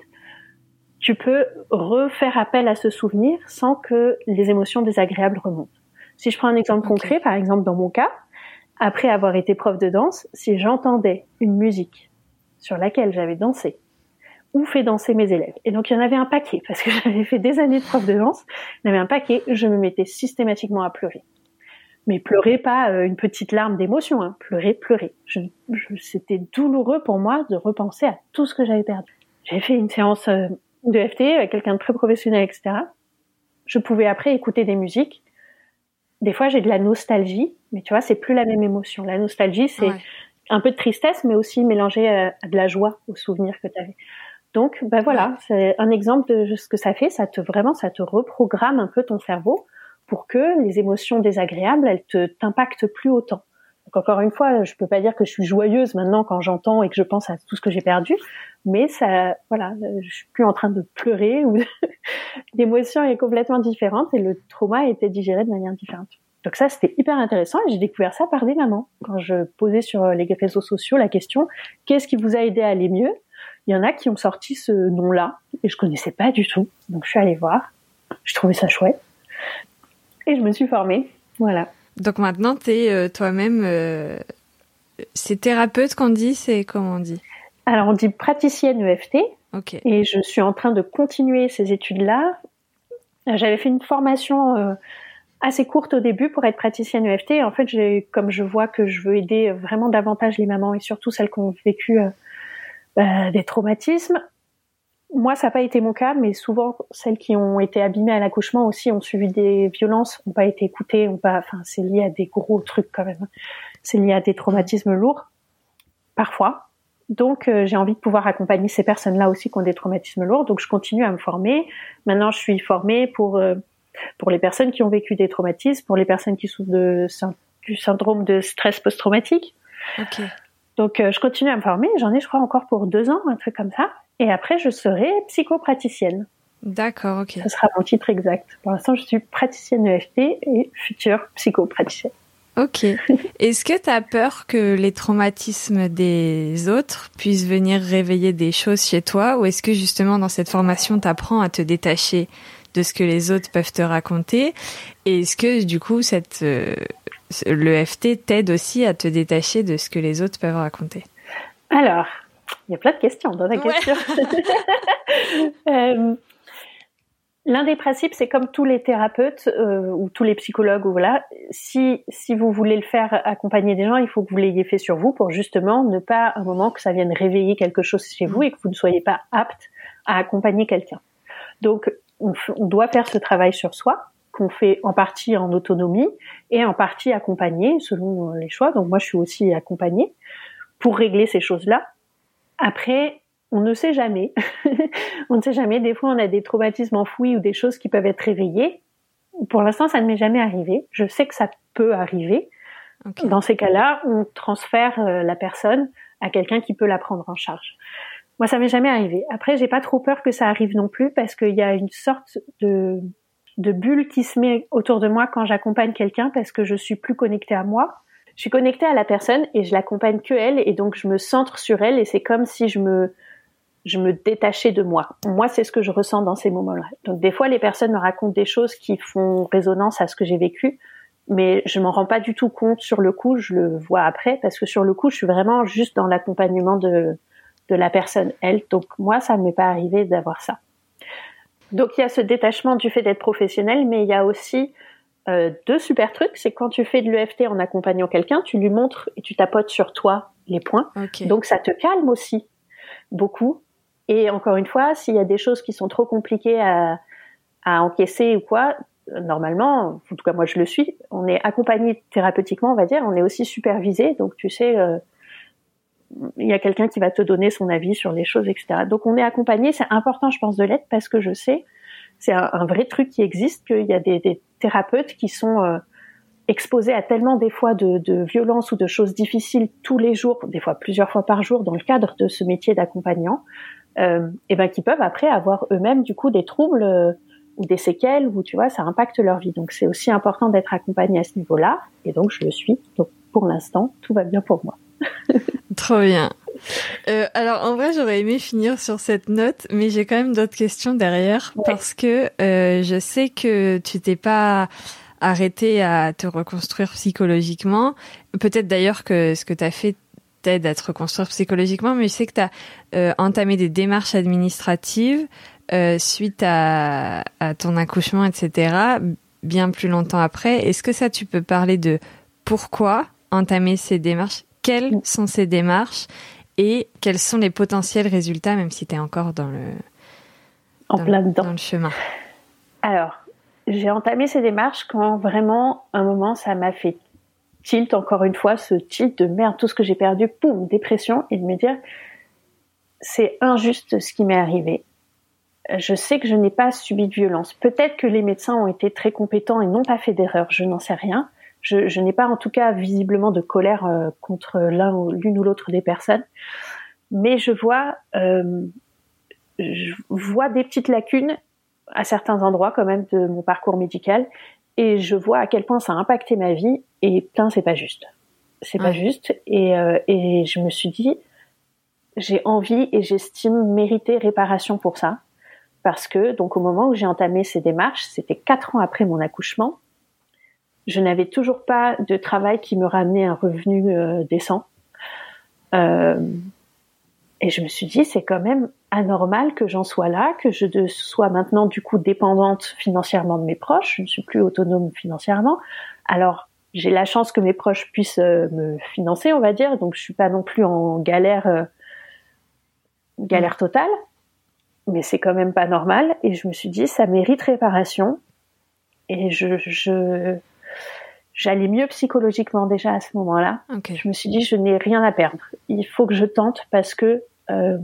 Speaker 2: tu peux refaire appel à ce souvenir sans que les émotions désagréables remontent. Si je prends un exemple concret, par exemple dans mon cas, après avoir été prof de danse, si j'entendais une musique sur laquelle j'avais dansé ou fait danser mes élèves, et donc il y en avait un paquet, parce que (laughs) j'avais fait des années de prof de danse, il y en avait un paquet, je me mettais systématiquement à pleurer. Mais pleurer pas euh, une petite larme d'émotion, hein. pleurer, pleurer. Je, C'était douloureux pour moi de repenser à tout ce que j'avais perdu. J'avais fait une séance euh, de FT avec quelqu'un de très professionnel, etc. Je pouvais après écouter des musiques. Des fois, j'ai de la nostalgie, mais tu vois, c'est plus la même émotion. La nostalgie, c'est un peu de tristesse, mais aussi mélangé à, de la joie, aux souvenirs que tu avais. Donc, ben voilà, c'est un exemple de ce que ça fait. Ça te vraiment, ça te reprogramme un peu ton cerveau pour que les émotions désagréables, elles te t'impactent plus autant. Donc encore une fois, je peux pas dire que je suis joyeuse maintenant quand j'entends et que je pense à tout ce que j'ai perdu, mais ça, voilà, je suis plus en train de pleurer ou (laughs) l'émotion est complètement différente et le trauma a été digéré de manière différente. Donc ça, c'était hyper intéressant et j'ai découvert ça par des mamans. Quand je posais sur les réseaux sociaux la question, qu'est-ce qui vous a aidé à aller mieux? Il y en a qui ont sorti ce nom-là et je connaissais pas du tout. Donc je suis allée voir. Je trouvais ça chouette et je me suis formée. Voilà.
Speaker 1: Donc maintenant, tu es euh, toi-même. Euh, c'est thérapeute qu'on dit C'est comment on dit?
Speaker 2: Alors, on dit praticienne EFT.
Speaker 1: Ok.
Speaker 2: Et je suis en train de continuer ces études-là. J'avais fait une formation euh, assez courte au début pour être praticienne EFT. En fait, j'ai, comme je vois que je veux aider vraiment davantage les mamans et surtout celles qui ont vécu bah, des traumatismes, moi, ça n'a pas été mon cas, mais souvent, celles qui ont été abîmées à l'accouchement aussi ont suivi des violences, n'ont pas été écoutées, ont pas, enfin, c'est lié à des gros trucs quand même. C'est lié à des traumatismes lourds, parfois. Donc, euh, j'ai envie de pouvoir accompagner ces personnes-là aussi qui ont des traumatismes lourds. Donc, je continue à me former. Maintenant, je suis formée pour euh, pour les personnes qui ont vécu des traumatismes, pour les personnes qui souffrent du syndrome de stress post-traumatique.
Speaker 1: Okay.
Speaker 2: Donc, euh, je continue à me former. J'en ai, je crois, encore pour deux ans, un truc comme ça. Et après, je serai psychopraticienne.
Speaker 1: D'accord, ok.
Speaker 2: Ce sera mon titre exact. Pour l'instant, je suis praticienne EFT et future psychopraticienne.
Speaker 1: Ok. (laughs) Est-ce que tu as peur que les traumatismes des autres puissent venir réveiller des choses chez toi? Ou est-ce que justement dans cette formation, tu apprends à te détacher de ce que les autres peuvent te raconter Et est-ce que du coup, cette, euh, l'EFT t'aide aussi à te détacher de ce que les autres peuvent raconter?
Speaker 2: Alors, il y a plein de questions dans la question. (laughs) euh, L'un des principes, c'est comme tous les thérapeutes euh, ou tous les psychologues, ou voilà, si si vous voulez le faire accompagner des gens, il faut que vous l'ayez fait sur vous pour justement ne pas un moment que ça vienne réveiller quelque chose chez vous et que vous ne soyez pas apte à accompagner quelqu'un. Donc, on, on, doit faire ce travail sur soi qu'on fait en partie en autonomie et en partie accompagné selon les choix. Donc moi, je suis aussi accompagnée pour régler ces choses-là. Après, on ne sait jamais. (laughs) on ne sait jamais. Des fois, on a des traumatismes enfouis ou des choses qui peuvent être réveillées. Pour l'instant, ça ne m'est jamais arrivé. Je sais que ça peut arriver. Dans ces cas-là, on transfère euh, la personne à quelqu'un qui peut la prendre en charge. Moi, ça m'est jamais arrivé. Après, j'ai pas trop peur que ça arrive non plus parce qu'il y a une sorte de, de bulle qui se met autour de moi quand j'accompagne quelqu'un parce que je suis plus connectée à moi je suis connectée à la personne et je l'accompagne que elle et donc je me centre sur elle et c'est comme si je me je me détachais de moi. Moi, c'est ce que je ressens dans ces moments-là. Donc des fois, les personnes me racontent des choses qui font résonance à ce que j'ai vécu, mais je m'en rends pas du tout compte sur le coup. Je le vois après parce que sur le coup, je suis vraiment juste dans l'accompagnement de de la personne elle. Donc moi, ça ne m'est pas arrivé d'avoir ça. Donc il y a ce détachement du fait d'être professionnel, mais il y a aussi euh, deux super trucs, c'est quand tu fais de l'EFT en accompagnant quelqu'un, tu lui montres et tu tapotes sur toi les points. Donc ça te calme aussi beaucoup. Et encore une fois, s'il y a des choses qui sont trop compliquées à, à encaisser ou quoi, normalement, en tout cas moi je le suis, on est accompagné thérapeutiquement, on va dire, on est aussi supervisé, donc tu sais, euh, il y a quelqu'un qui va te donner son avis sur les choses, etc. Donc on est accompagné, c'est important je pense de l'être parce que je sais c'est un, vrai truc qui existe, qu'il y a des, des thérapeutes qui sont euh, exposés à tellement des fois de, de violences ou de choses difficiles tous les jours, des fois plusieurs fois par jour dans le cadre de ce métier d'accompagnant, euh, et ben qui peuvent après avoir eux-mêmes du coup des troubles euh, ou des séquelles où tu vois ça impacte leur vie. Donc c'est aussi important d'être accompagné à ce niveau-là, et donc je le suis. Donc pour l'instant tout va bien pour moi. (laughs)
Speaker 1: Trop bien. Euh, alors en vrai, j'aurais aimé finir sur cette note, mais j'ai quand même d'autres questions derrière parce que euh, je sais que tu t'es pas arrêté à te reconstruire psychologiquement. Peut-être d'ailleurs que ce que tu as fait t'aide à te reconstruire psychologiquement, mais je sais que tu as euh, entamé des démarches administratives suite à, à, ton accouchement, etc., bien plus longtemps après. Est-ce que ça, tu peux parler de pourquoi entamer ces démarches Quelles sont ces démarches et quels sont les potentiels résultats, même si tu es encore dans le,
Speaker 2: en plein dedans.
Speaker 1: dans le chemin
Speaker 2: Alors, j'ai entamé ces démarches quand vraiment, un moment, ça m'a fait tilt, encore une fois, ce tilt de merde, tout ce que j'ai perdu, poum, dépression, et de me dire, c'est injuste ce qui m'est arrivé. Je sais que je n'ai pas subi de violence. Peut-être que les médecins ont été très compétents et n'ont pas fait d'erreur, je n'en sais rien. Je, je n'ai pas en tout cas visiblement de colère euh, contre l'un ou l'une ou l'autre des personnes, mais je vois, euh, je vois des petites lacunes à certains endroits quand même de mon parcours médical. Et je vois à quel point ça a impacté ma vie. Et putain c'est pas juste. C'est pas juste. Et, euh, et je me suis dit j'ai envie et j'estime mériter réparation pour ça. Parce que donc au moment où j'ai entamé ces démarches c'était quatre ans après mon accouchement je n'avais toujours pas de travail qui me ramenait un revenu euh, décent euh, et je me suis dit c'est quand même anormal que j'en sois là, que je sois maintenant du coup dépendante financièrement de mes proches, je ne suis plus autonome financièrement. Alors j'ai la chance que mes proches puissent euh, me financer, on va dire, donc je suis pas non plus en galère euh, galère totale, mais c'est quand même pas normal. Et je me suis dit ça mérite réparation. Et je, je j'allais mieux psychologiquement déjà à ce moment-là. Je me suis dit je n'ai rien à perdre. Il faut que je tente parce que euh,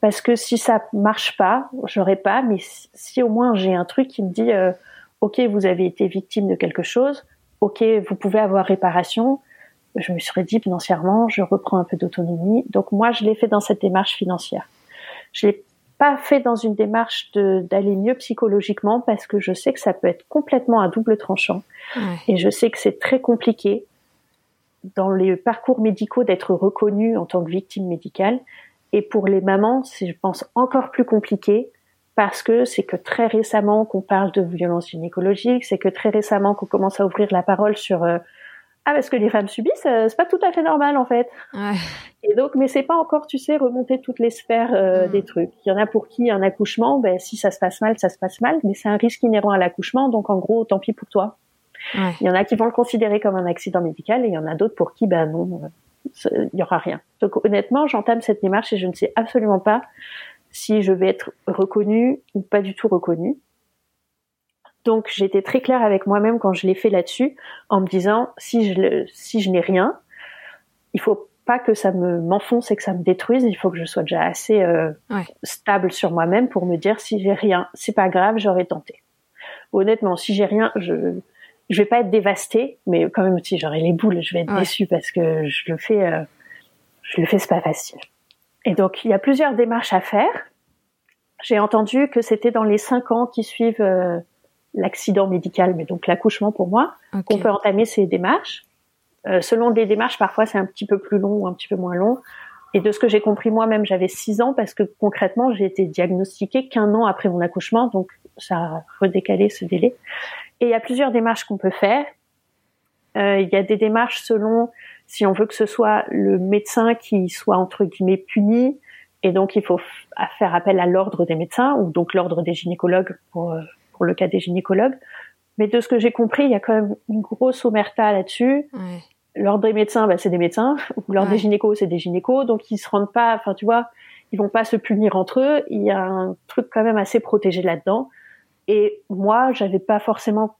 Speaker 2: parce que si ça marche pas, j'aurais pas. Mais si, au moins j'ai un truc qui me dit, euh, ok, vous avez été victime de quelque chose, ok, vous pouvez avoir réparation. Je me serais dit financièrement, je reprends un peu d'autonomie. Donc moi, je l'ai fait dans cette démarche financière. Je l'ai pas fait dans une démarche d'aller mieux psychologiquement parce que je sais que ça peut être complètement à double tranchant. Et je sais que c'est très compliqué dans les parcours médicaux d'être reconnu en tant que victime médicale. Et pour les mamans, c'est, je pense, encore plus compliqué parce que c'est que très récemment qu'on parle de violence gynécologique, c'est que très récemment qu'on commence à ouvrir la parole sur euh, ah parce que les femmes subissent, euh, c'est pas tout à fait normal en fait. Ouais. Et donc, mais c'est pas encore, tu sais, remonter toutes les sphères euh, mm. des trucs. Il y en a pour qui un accouchement, ben si ça se passe mal, ça se passe mal, mais c'est un risque inhérent à l'accouchement, donc en gros, tant pis pour toi. Ouais. Il y en a qui vont le considérer comme un accident médical et il y en a d'autres pour qui, ben non, il y aura rien. Donc honnêtement, j'entame cette démarche et je ne sais absolument pas si je vais être reconnue ou pas du tout reconnue. Donc j'étais très claire avec moi-même quand je l'ai fait là-dessus, en me disant si je si je n'ai rien, il faut pas que ça me m'enfonce et que ça me détruise. Il faut que je sois déjà assez euh, stable sur moi-même pour me dire si j'ai rien, c'est pas grave, j'aurais tenté. Honnêtement, si j'ai rien, je je vais pas être dévastée, mais quand même si j'aurai les boules, je vais être déçue parce que je le fais, euh, je le fais, c'est pas facile. Et donc il y a plusieurs démarches à faire. J'ai entendu que c'était dans les cinq ans qui suivent euh, l'accident médical, mais donc l'accouchement pour moi, qu'on peut entamer ces démarches. Euh, selon des démarches, parfois c'est un petit peu plus long ou un petit peu moins long. Et de ce que j'ai compris moi-même, j'avais six ans parce que concrètement, j'ai été diagnostiquée qu'un an après mon accouchement, donc ça a redécalé ce délai. Et il y a plusieurs démarches qu'on peut faire. Euh, il y a des démarches selon si on veut que ce soit le médecin qui soit entre guillemets puni, et donc il faut faire appel à l'ordre des médecins ou donc l'ordre des gynécologues pour euh, pour le cas des gynécologues. Mais de ce que j'ai compris, il y a quand même une grosse omerta là-dessus. Ouais. L'ordre des médecins, bah, c'est des médecins, ou l'ordre des gynécos, c'est des gynécos, donc ils se rendent pas, enfin tu vois, ils vont pas se punir entre eux. Il y a un truc quand même assez protégé là-dedans. Et moi, j'avais pas forcément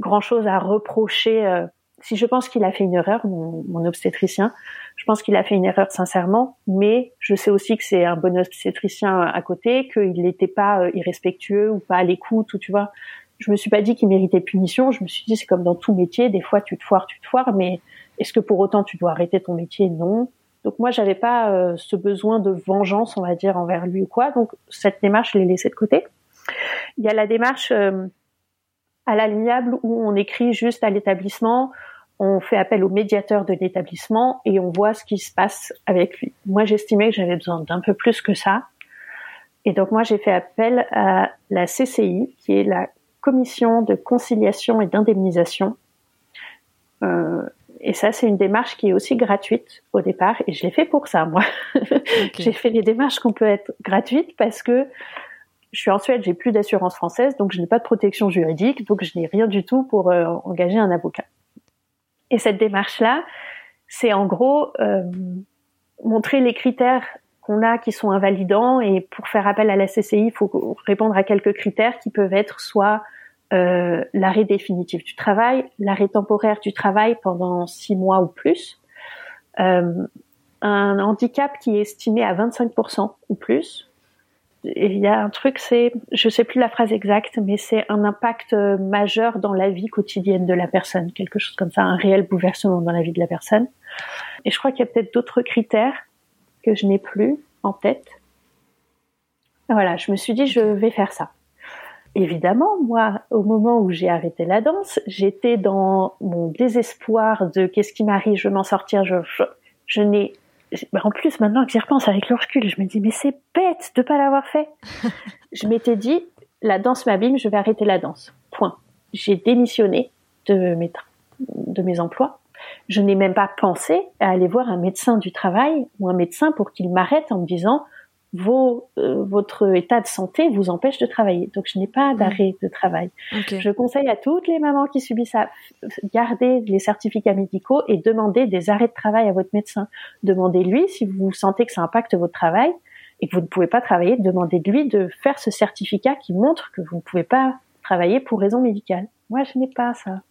Speaker 2: grand chose à reprocher. Euh, si je pense qu'il a fait une erreur, mon, obstétricien, je pense qu'il a fait une erreur sincèrement, mais je sais aussi que c'est un bon obstétricien à côté, qu'il n'était pas euh, irrespectueux ou pas à l'écoute, ou tu vois. Je me suis pas dit qu'il méritait punition. Je me suis dit c'est comme dans tout métier, des fois tu te foires, tu te foires, mais est-ce que pour autant tu dois arrêter ton métier? Non. Donc moi j'avais pas euh, ce besoin de vengeance, on va dire, envers lui ou quoi. Donc cette démarche je l'ai laissée de côté. Il y a la démarche euh, à l'amiable où on écrit juste à l'établissement, on fait appel au médiateur de l'établissement et on voit ce qui se passe avec lui. Moi, j'estimais que j'avais besoin d'un peu plus que ça. Et donc moi, j'ai fait appel à la CCI, qui est la commission de conciliation et d'indemnisation. Euh, et ça, c'est une démarche qui est aussi gratuite au départ. Et je l'ai fait pour ça, moi. (laughs) j'ai fait les démarches qu'on peut être gratuites parce que je suis en Suède, j'ai plus d'assurance française, donc je n'ai pas de protection juridique, donc je n'ai rien du tout pour euh, engager un avocat. Et cette démarche-là, c'est en gros euh, montrer les critères qu'on a qui sont invalidants et pour faire appel à la CCI, il faut répondre à quelques critères qui peuvent être soit euh, l'arrêt définitif du travail, l'arrêt temporaire du travail pendant six mois ou plus, euh, un handicap qui est estimé à 25% ou plus. Il y a un truc, c'est, je sais plus la phrase exacte, mais c'est un impact majeur dans la vie quotidienne de la personne, quelque chose comme ça, un réel bouleversement dans la vie de la personne. Et je crois qu'il y a peut-être d'autres critères que je n'ai plus en tête. Voilà, je me suis dit, je vais faire ça évidemment, moi, au moment où j'ai arrêté la danse, j'étais dans mon désespoir de qu'est-ce qui m'arrive, je vais m'en sortir, je, je, n'ai, en plus, maintenant que j'y repense avec le recul, je me dis, mais c'est bête de pas l'avoir fait. (laughs) je m'étais dit, la danse m'abîme, je vais arrêter la danse. Point. J'ai démissionné de mes, de mes emplois. Je n'ai même pas pensé à aller voir un médecin du travail ou un médecin pour qu'il m'arrête en me disant, vos, euh, votre état de santé vous empêche de travailler. Donc, je n'ai pas mm. d'arrêt de travail. Je conseille à toutes les mamans qui subissent ça, gardez les certificats médicaux et demandez des arrêts de travail à votre médecin. Demandez-lui si vous sentez que ça impacte votre travail et que vous ne pouvez pas travailler, demandez-lui de faire ce certificat qui montre que vous ne pouvez pas travailler pour raison médicale. Moi, je n'ai pas ça.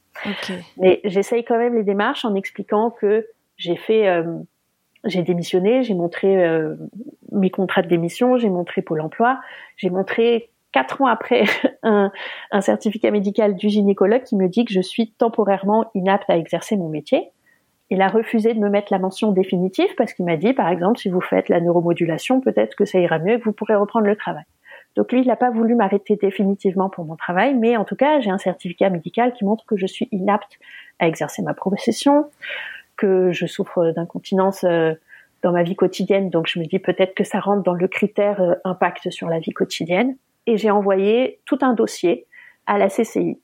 Speaker 2: Mais j'essaye quand même les démarches en expliquant que j'ai fait... Euh, j'ai démissionné, j'ai montré euh, mes contrats de démission, j'ai montré Pôle emploi, j'ai montré quatre ans après (laughs) un, un, certificat médical du gynécologue qui me dit que je suis temporairement inapte à exercer mon métier. Il a refusé de me mettre la mention définitive parce qu'il m'a dit, par exemple, si vous faites la neuromodulation, peut-être que ça ira mieux et que vous pourrez reprendre le travail. Donc lui, il n'a pas voulu m'arrêter définitivement pour mon travail, mais en tout cas, j'ai un certificat médical qui montre que je suis inapte à exercer ma profession, que je souffre d'incontinence euh, dans ma vie quotidienne, donc je me dis peut-être que ça rentre dans le critère euh, impact sur la vie quotidienne. Et j'ai envoyé tout un dossier à la CCI,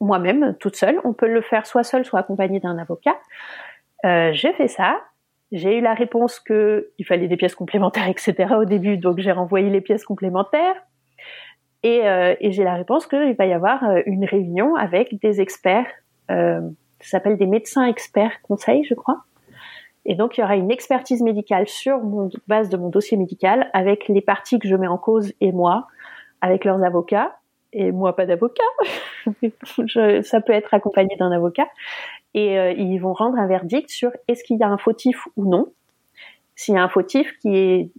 Speaker 2: moi-même, toute seule. On peut le faire soit seule, soit accompagnée d'un avocat. Euh, j'ai fait ça. J'ai eu la réponse que il fallait des pièces complémentaires, (laughs) etc. au début, donc j'ai renvoyé les pièces complémentaires. Et, euh, et j'ai la réponse qu'il va y avoir euh, une réunion avec des experts, euh, ça s'appelle des médecins experts conseils, je crois, et donc, il y aura une expertise médicale sur mon base de mon dossier médical avec les parties que je mets en cause et moi, avec leurs avocats. Et moi, pas d'avocat. (laughs) ça peut être accompagné d'un avocat. Et euh, ils vont rendre un verdict sur est-ce qu'il y a un fautif ou non. S'il y a un fautif qui est,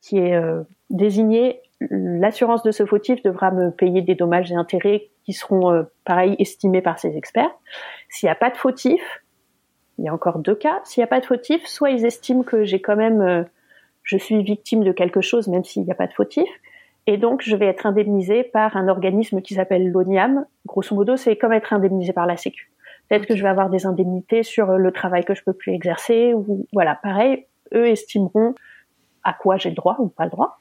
Speaker 2: qui est euh, désigné, l'assurance de ce fautif devra me payer des dommages et intérêts qui seront, euh, pareil, estimés par ces experts. S'il n'y a pas de fautif, il y a encore deux cas. S'il n'y a pas de fautif, soit ils estiment que j'ai quand même, euh, je suis victime de quelque chose, même s'il n'y a pas de fautif. Et donc, je vais être indemnisée par un organisme qui s'appelle l'ONIAM. Grosso modo, c'est comme être indemnisée par la Sécu. Peut-être que je vais avoir des indemnités sur le travail que je peux plus exercer ou voilà, pareil, eux estimeront à quoi j'ai le droit ou pas le droit.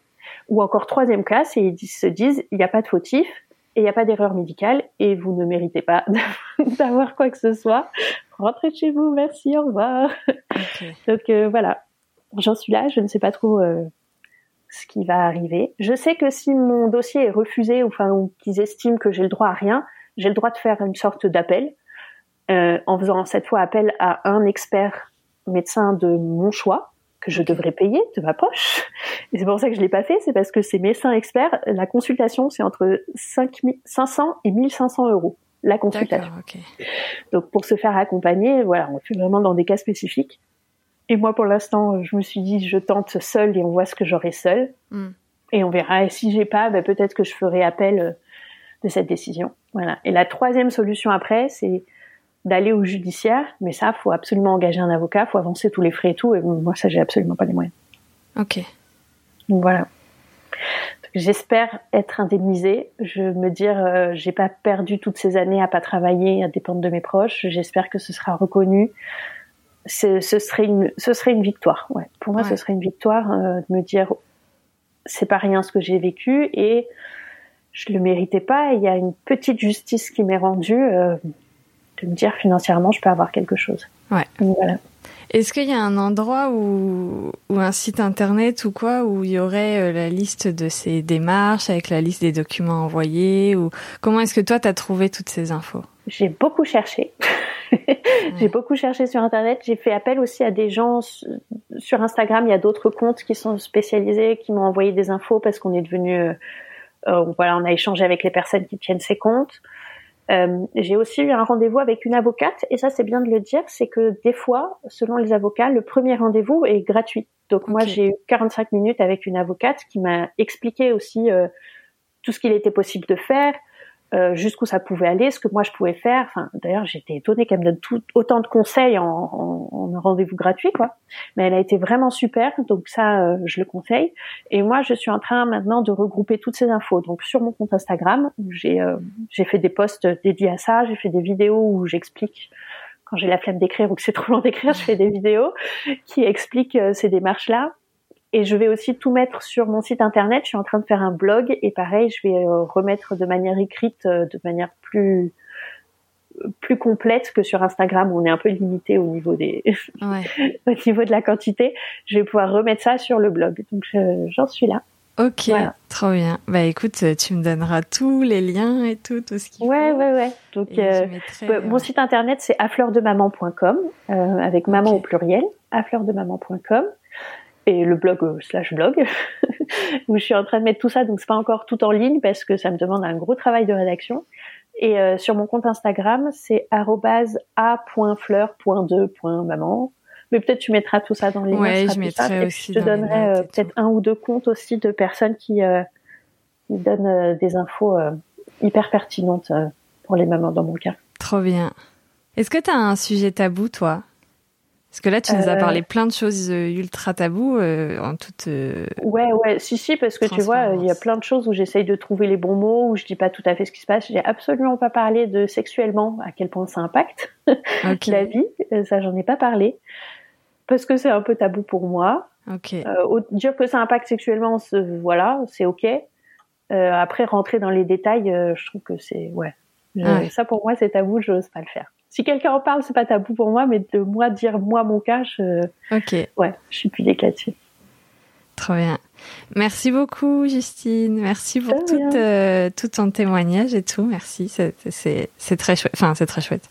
Speaker 2: Ou encore troisième cas, c'est ils se disent il n'y a pas de fautif et il n'y a pas d'erreur médicale et vous ne méritez pas (laughs) d'avoir quoi que ce soit rentrez chez vous, merci, au revoir. Donc euh, voilà, j'en suis là, je ne sais pas trop euh, ce qui va arriver. Je sais que si mon dossier est refusé, enfin, ou qu'ils estiment que j'ai le droit à rien, j'ai le droit de faire une sorte d'appel, euh, en faisant cette fois appel à un expert médecin de mon choix, que je devrais payer de ma poche. Et c'est pour ça que je l'ai pas fait, c'est parce que ces médecins experts, la consultation, c'est entre 500 et 1500 euros la consultation. Donc pour se faire accompagner, voilà, on fait vraiment dans des cas spécifiques. Et moi, pour l'instant, je me suis dit, je tente seule et on voit ce que j'aurai seule. Hmm. Et on verra. Et si j'ai pas, ben, peut-être que je ferai appel euh, de cette décision. Voilà. Et la troisième solution après, c'est d'aller au judiciaire. Mais ça, faut absolument engager un avocat, faut avancer tous les frais et tout. Et moi, ça, j'ai absolument pas les moyens.
Speaker 1: Ok.
Speaker 2: Donc voilà. J'espère être indemnisée. Je me dire, euh, j'ai pas perdu toutes ces années à pas travailler, à dépendre de mes proches. J'espère que ce sera reconnu. Ce serait une, ce serait une victoire. Ouais. Pour moi, ce serait une victoire euh, de me dire, c'est pas rien ce que j'ai vécu et je le méritais pas. Il y a une petite justice qui m'est rendue de me dire financièrement, je peux avoir quelque chose.
Speaker 1: Ouais. voilà. Est-ce qu'il y a un endroit ou un site internet ou quoi où il y aurait euh, la liste de ces démarches avec la liste des documents envoyés ou comment est-ce que toi tu as trouvé toutes ces infos?
Speaker 2: J'ai beaucoup cherché. (laughs) J'ai beaucoup cherché sur internet. J'ai fait appel aussi à des gens sur Instagram. Il y a d'autres comptes qui sont spécialisés, qui m'ont envoyé des infos parce qu'on est devenu, euh, euh, voilà, on a échangé avec les personnes qui tiennent ces comptes. Euh, j'ai aussi eu un rendez-vous avec une avocate et ça c'est bien de le dire, c'est que des fois, selon les avocats, le premier rendez-vous est gratuit. Donc moi j'ai eu 45 minutes avec une avocate qui m'a expliqué aussi euh, tout ce qu'il était possible de faire, euh, jusqu'où ça pouvait aller, ce que moi je pouvais faire. Enfin, d'ailleurs, j'étais étonnée qu'elle me donne tout, autant de conseils en, en, en rendez-vous gratuit, quoi. Mais elle a été vraiment super, donc ça, euh, je le conseille. Et moi, je suis en train maintenant de regrouper toutes ces infos. Donc sur mon compte Instagram, j'ai euh, j'ai fait des posts dédiés à ça, j'ai fait des vidéos où j'explique quand j'ai la flemme d'écrire ou que c'est trop long d'écrire, je fais des vidéos qui expliquent ces démarches-là. Et je vais aussi tout mettre sur mon site internet. Je suis en train de faire un blog et pareil, je vais euh, remettre de manière écrite, euh, de manière plus plus complète que sur Instagram où on est un peu limité au niveau des (laughs) au niveau de la quantité. Je vais pouvoir remettre ça sur le blog. Donc j'en suis là.
Speaker 1: Ok, trop bien. Bah écoute, tu me donneras tous les liens et tout, tout ce qu'il
Speaker 2: ouais, faut. Ouais, ouais, Donc euh, bah, mon site internet c'est affleurdemaman.com euh, avec maman au pluriel, affleurdemaman.com et le blog euh, slash blog (laughs) où je suis en train de mettre tout ça donc c'est pas encore tout en ligne parce que ça me demande un gros travail de rédaction. Et euh, sur mon compte Instagram c'est @a.fleur.2.maman mais peut-être tu mettras tout ça dans les
Speaker 1: ouais, liens je mettrai aussi
Speaker 2: je te donnerai euh, peut-être un ou deux comptes aussi de personnes qui, qui donnent des infos hyper pertinentes pour les mamans dans mon cas.
Speaker 1: Trop bien. Est-ce que tu as un sujet tabou toi? Parce que là, tu nous as parlé euh. plein de choses euh, ultra tabous euh, en toute.
Speaker 2: ouais, ouais, si, si, parce que tu vois, il y a plein de choses où j'essaye de trouver les bons mots, où je dis pas tout à fait ce qui se passe. J'ai absolument pas parlé de sexuellement, à quel point ça impacte (laughs) la vie. Ça, j'en ai pas parlé parce que c'est un peu tabou pour moi. Dire que ça impacte sexuellement, voilà, c'est ok. après, rentrer dans les détails, je trouve que c'est ouais. ouais. Ça pour moi, c'est tabou, je n'ose pas le faire si quelqu'un en parle, c'est pas tabou pour moi, mais de moi dire moi mon cas, je,
Speaker 1: ok,
Speaker 2: ouais, je suis plus là-dessus.
Speaker 1: Trop bien. Merci beaucoup, Justine. Merci pour tout, euh, tout ton témoignage et tout. Merci. C'est très chouette. Enfin, c'est très chouette.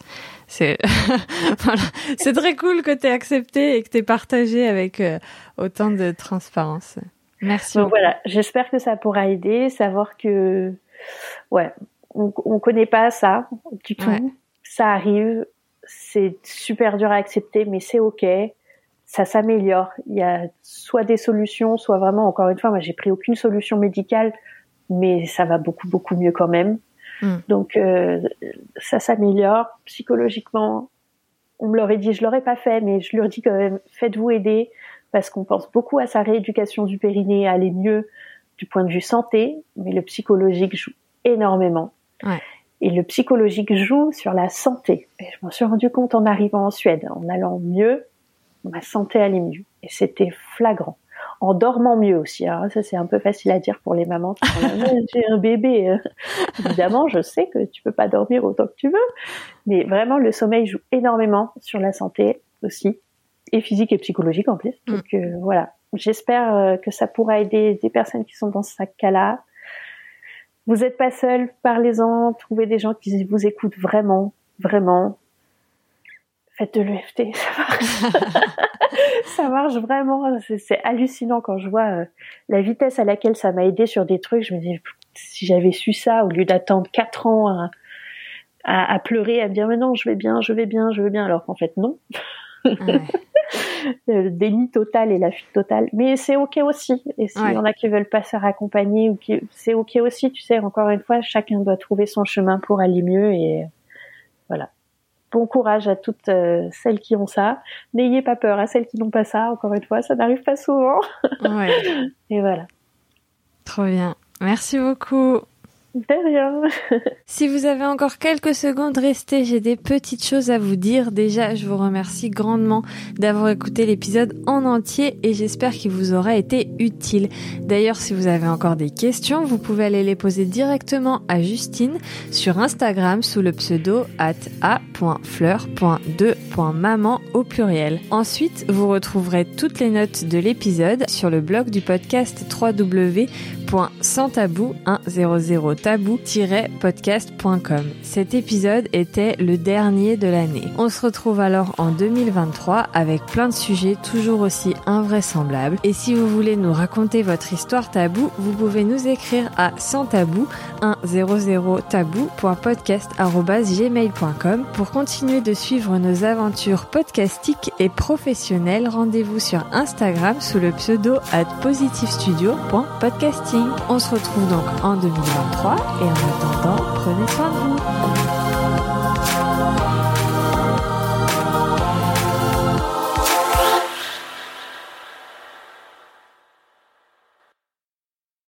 Speaker 1: C'est (laughs) voilà. Très cool que tu aies accepté et que tu aies partagé avec euh, autant de transparence. Merci.
Speaker 2: Voilà, j'espère que ça pourra aider, savoir que ouais, on, on connaît pas ça du tout ça arrive, c'est super dur à accepter, mais c'est ok, ça s'améliore. Il y a soit des solutions, soit vraiment, encore une fois, moi j'ai pris aucune solution médicale, mais ça va beaucoup beaucoup mieux quand même. Hmm. Donc euh, ça s'améliore psychologiquement. On me l'aurait dit, je l'aurais pas fait, mais je leur dis quand même, faites-vous aider parce qu'on pense beaucoup à sa rééducation du périnée, à aller mieux du point de vue santé, mais le psychologique joue énormément.
Speaker 1: Ouais.
Speaker 2: Et le psychologique joue sur la santé. Et je m'en suis rendu compte en arrivant en Suède. En allant mieux, ma santé allait mieux. Et c'était flagrant. En dormant mieux aussi. Alors ça, c'est un peu facile à dire pour les mamans qui (laughs) j'ai un bébé. Évidemment, je sais que tu peux pas dormir autant que tu veux. Mais vraiment, le sommeil joue énormément sur la santé aussi. Et physique et psychologique en plus. Mm. Donc euh, voilà. J'espère euh, que ça pourra aider des personnes qui sont dans ce cas-là vous n'êtes pas seul, parlez-en, trouvez des gens qui vous écoutent vraiment, vraiment. Faites de l'EFT, (laughs) ça marche. (laughs) ça marche vraiment. C'est hallucinant quand je vois euh, la vitesse à laquelle ça m'a aidé sur des trucs. Je me dis, si j'avais su ça, au lieu d'attendre quatre ans à, à, pleurer, à me dire, mais non, je vais bien, je vais bien, je vais bien, alors qu'en fait, non. (laughs) le déni total et la fuite totale. Mais c'est ok aussi. Et s'il y en a qui veulent pas se faire accompagner ou qui, c'est ok aussi. Tu sais, encore une fois, chacun doit trouver son chemin pour aller mieux et voilà. Bon courage à toutes euh, celles qui ont ça. N'ayez pas peur à celles qui n'ont pas ça. Encore une fois, ça n'arrive pas souvent.
Speaker 1: Ouais. (laughs)
Speaker 2: et voilà.
Speaker 1: Trop bien. Merci beaucoup. (laughs) Si vous avez encore quelques secondes, restez, j'ai des petites choses à vous dire. Déjà, je vous remercie grandement d'avoir écouté l'épisode en entier et j'espère qu'il vous aura été utile. D'ailleurs, si vous avez encore des questions, vous pouvez aller les poser directement à Justine sur Instagram sous le pseudo at a.fleur.2.maman au pluriel. Ensuite, vous retrouverez toutes les notes de l'épisode sur le blog du podcast www.sanstabou100tabou-podcast.com. Cet épisode était le dernier de l'année. On se retrouve alors en 2023 avec plein de sujets toujours aussi invraisemblables. Et si vous voulez nous raconter votre histoire tabou, vous pouvez nous écrire à sans tabou 100 tabou.podcast@gmail.com pour continuer de suivre nos aventures podcastiques et professionnelles. Rendez-vous sur Instagram sous le pseudo at positivestudio.podcasting. On se retrouve donc en 2023 et en attendant, prenez soin de vous.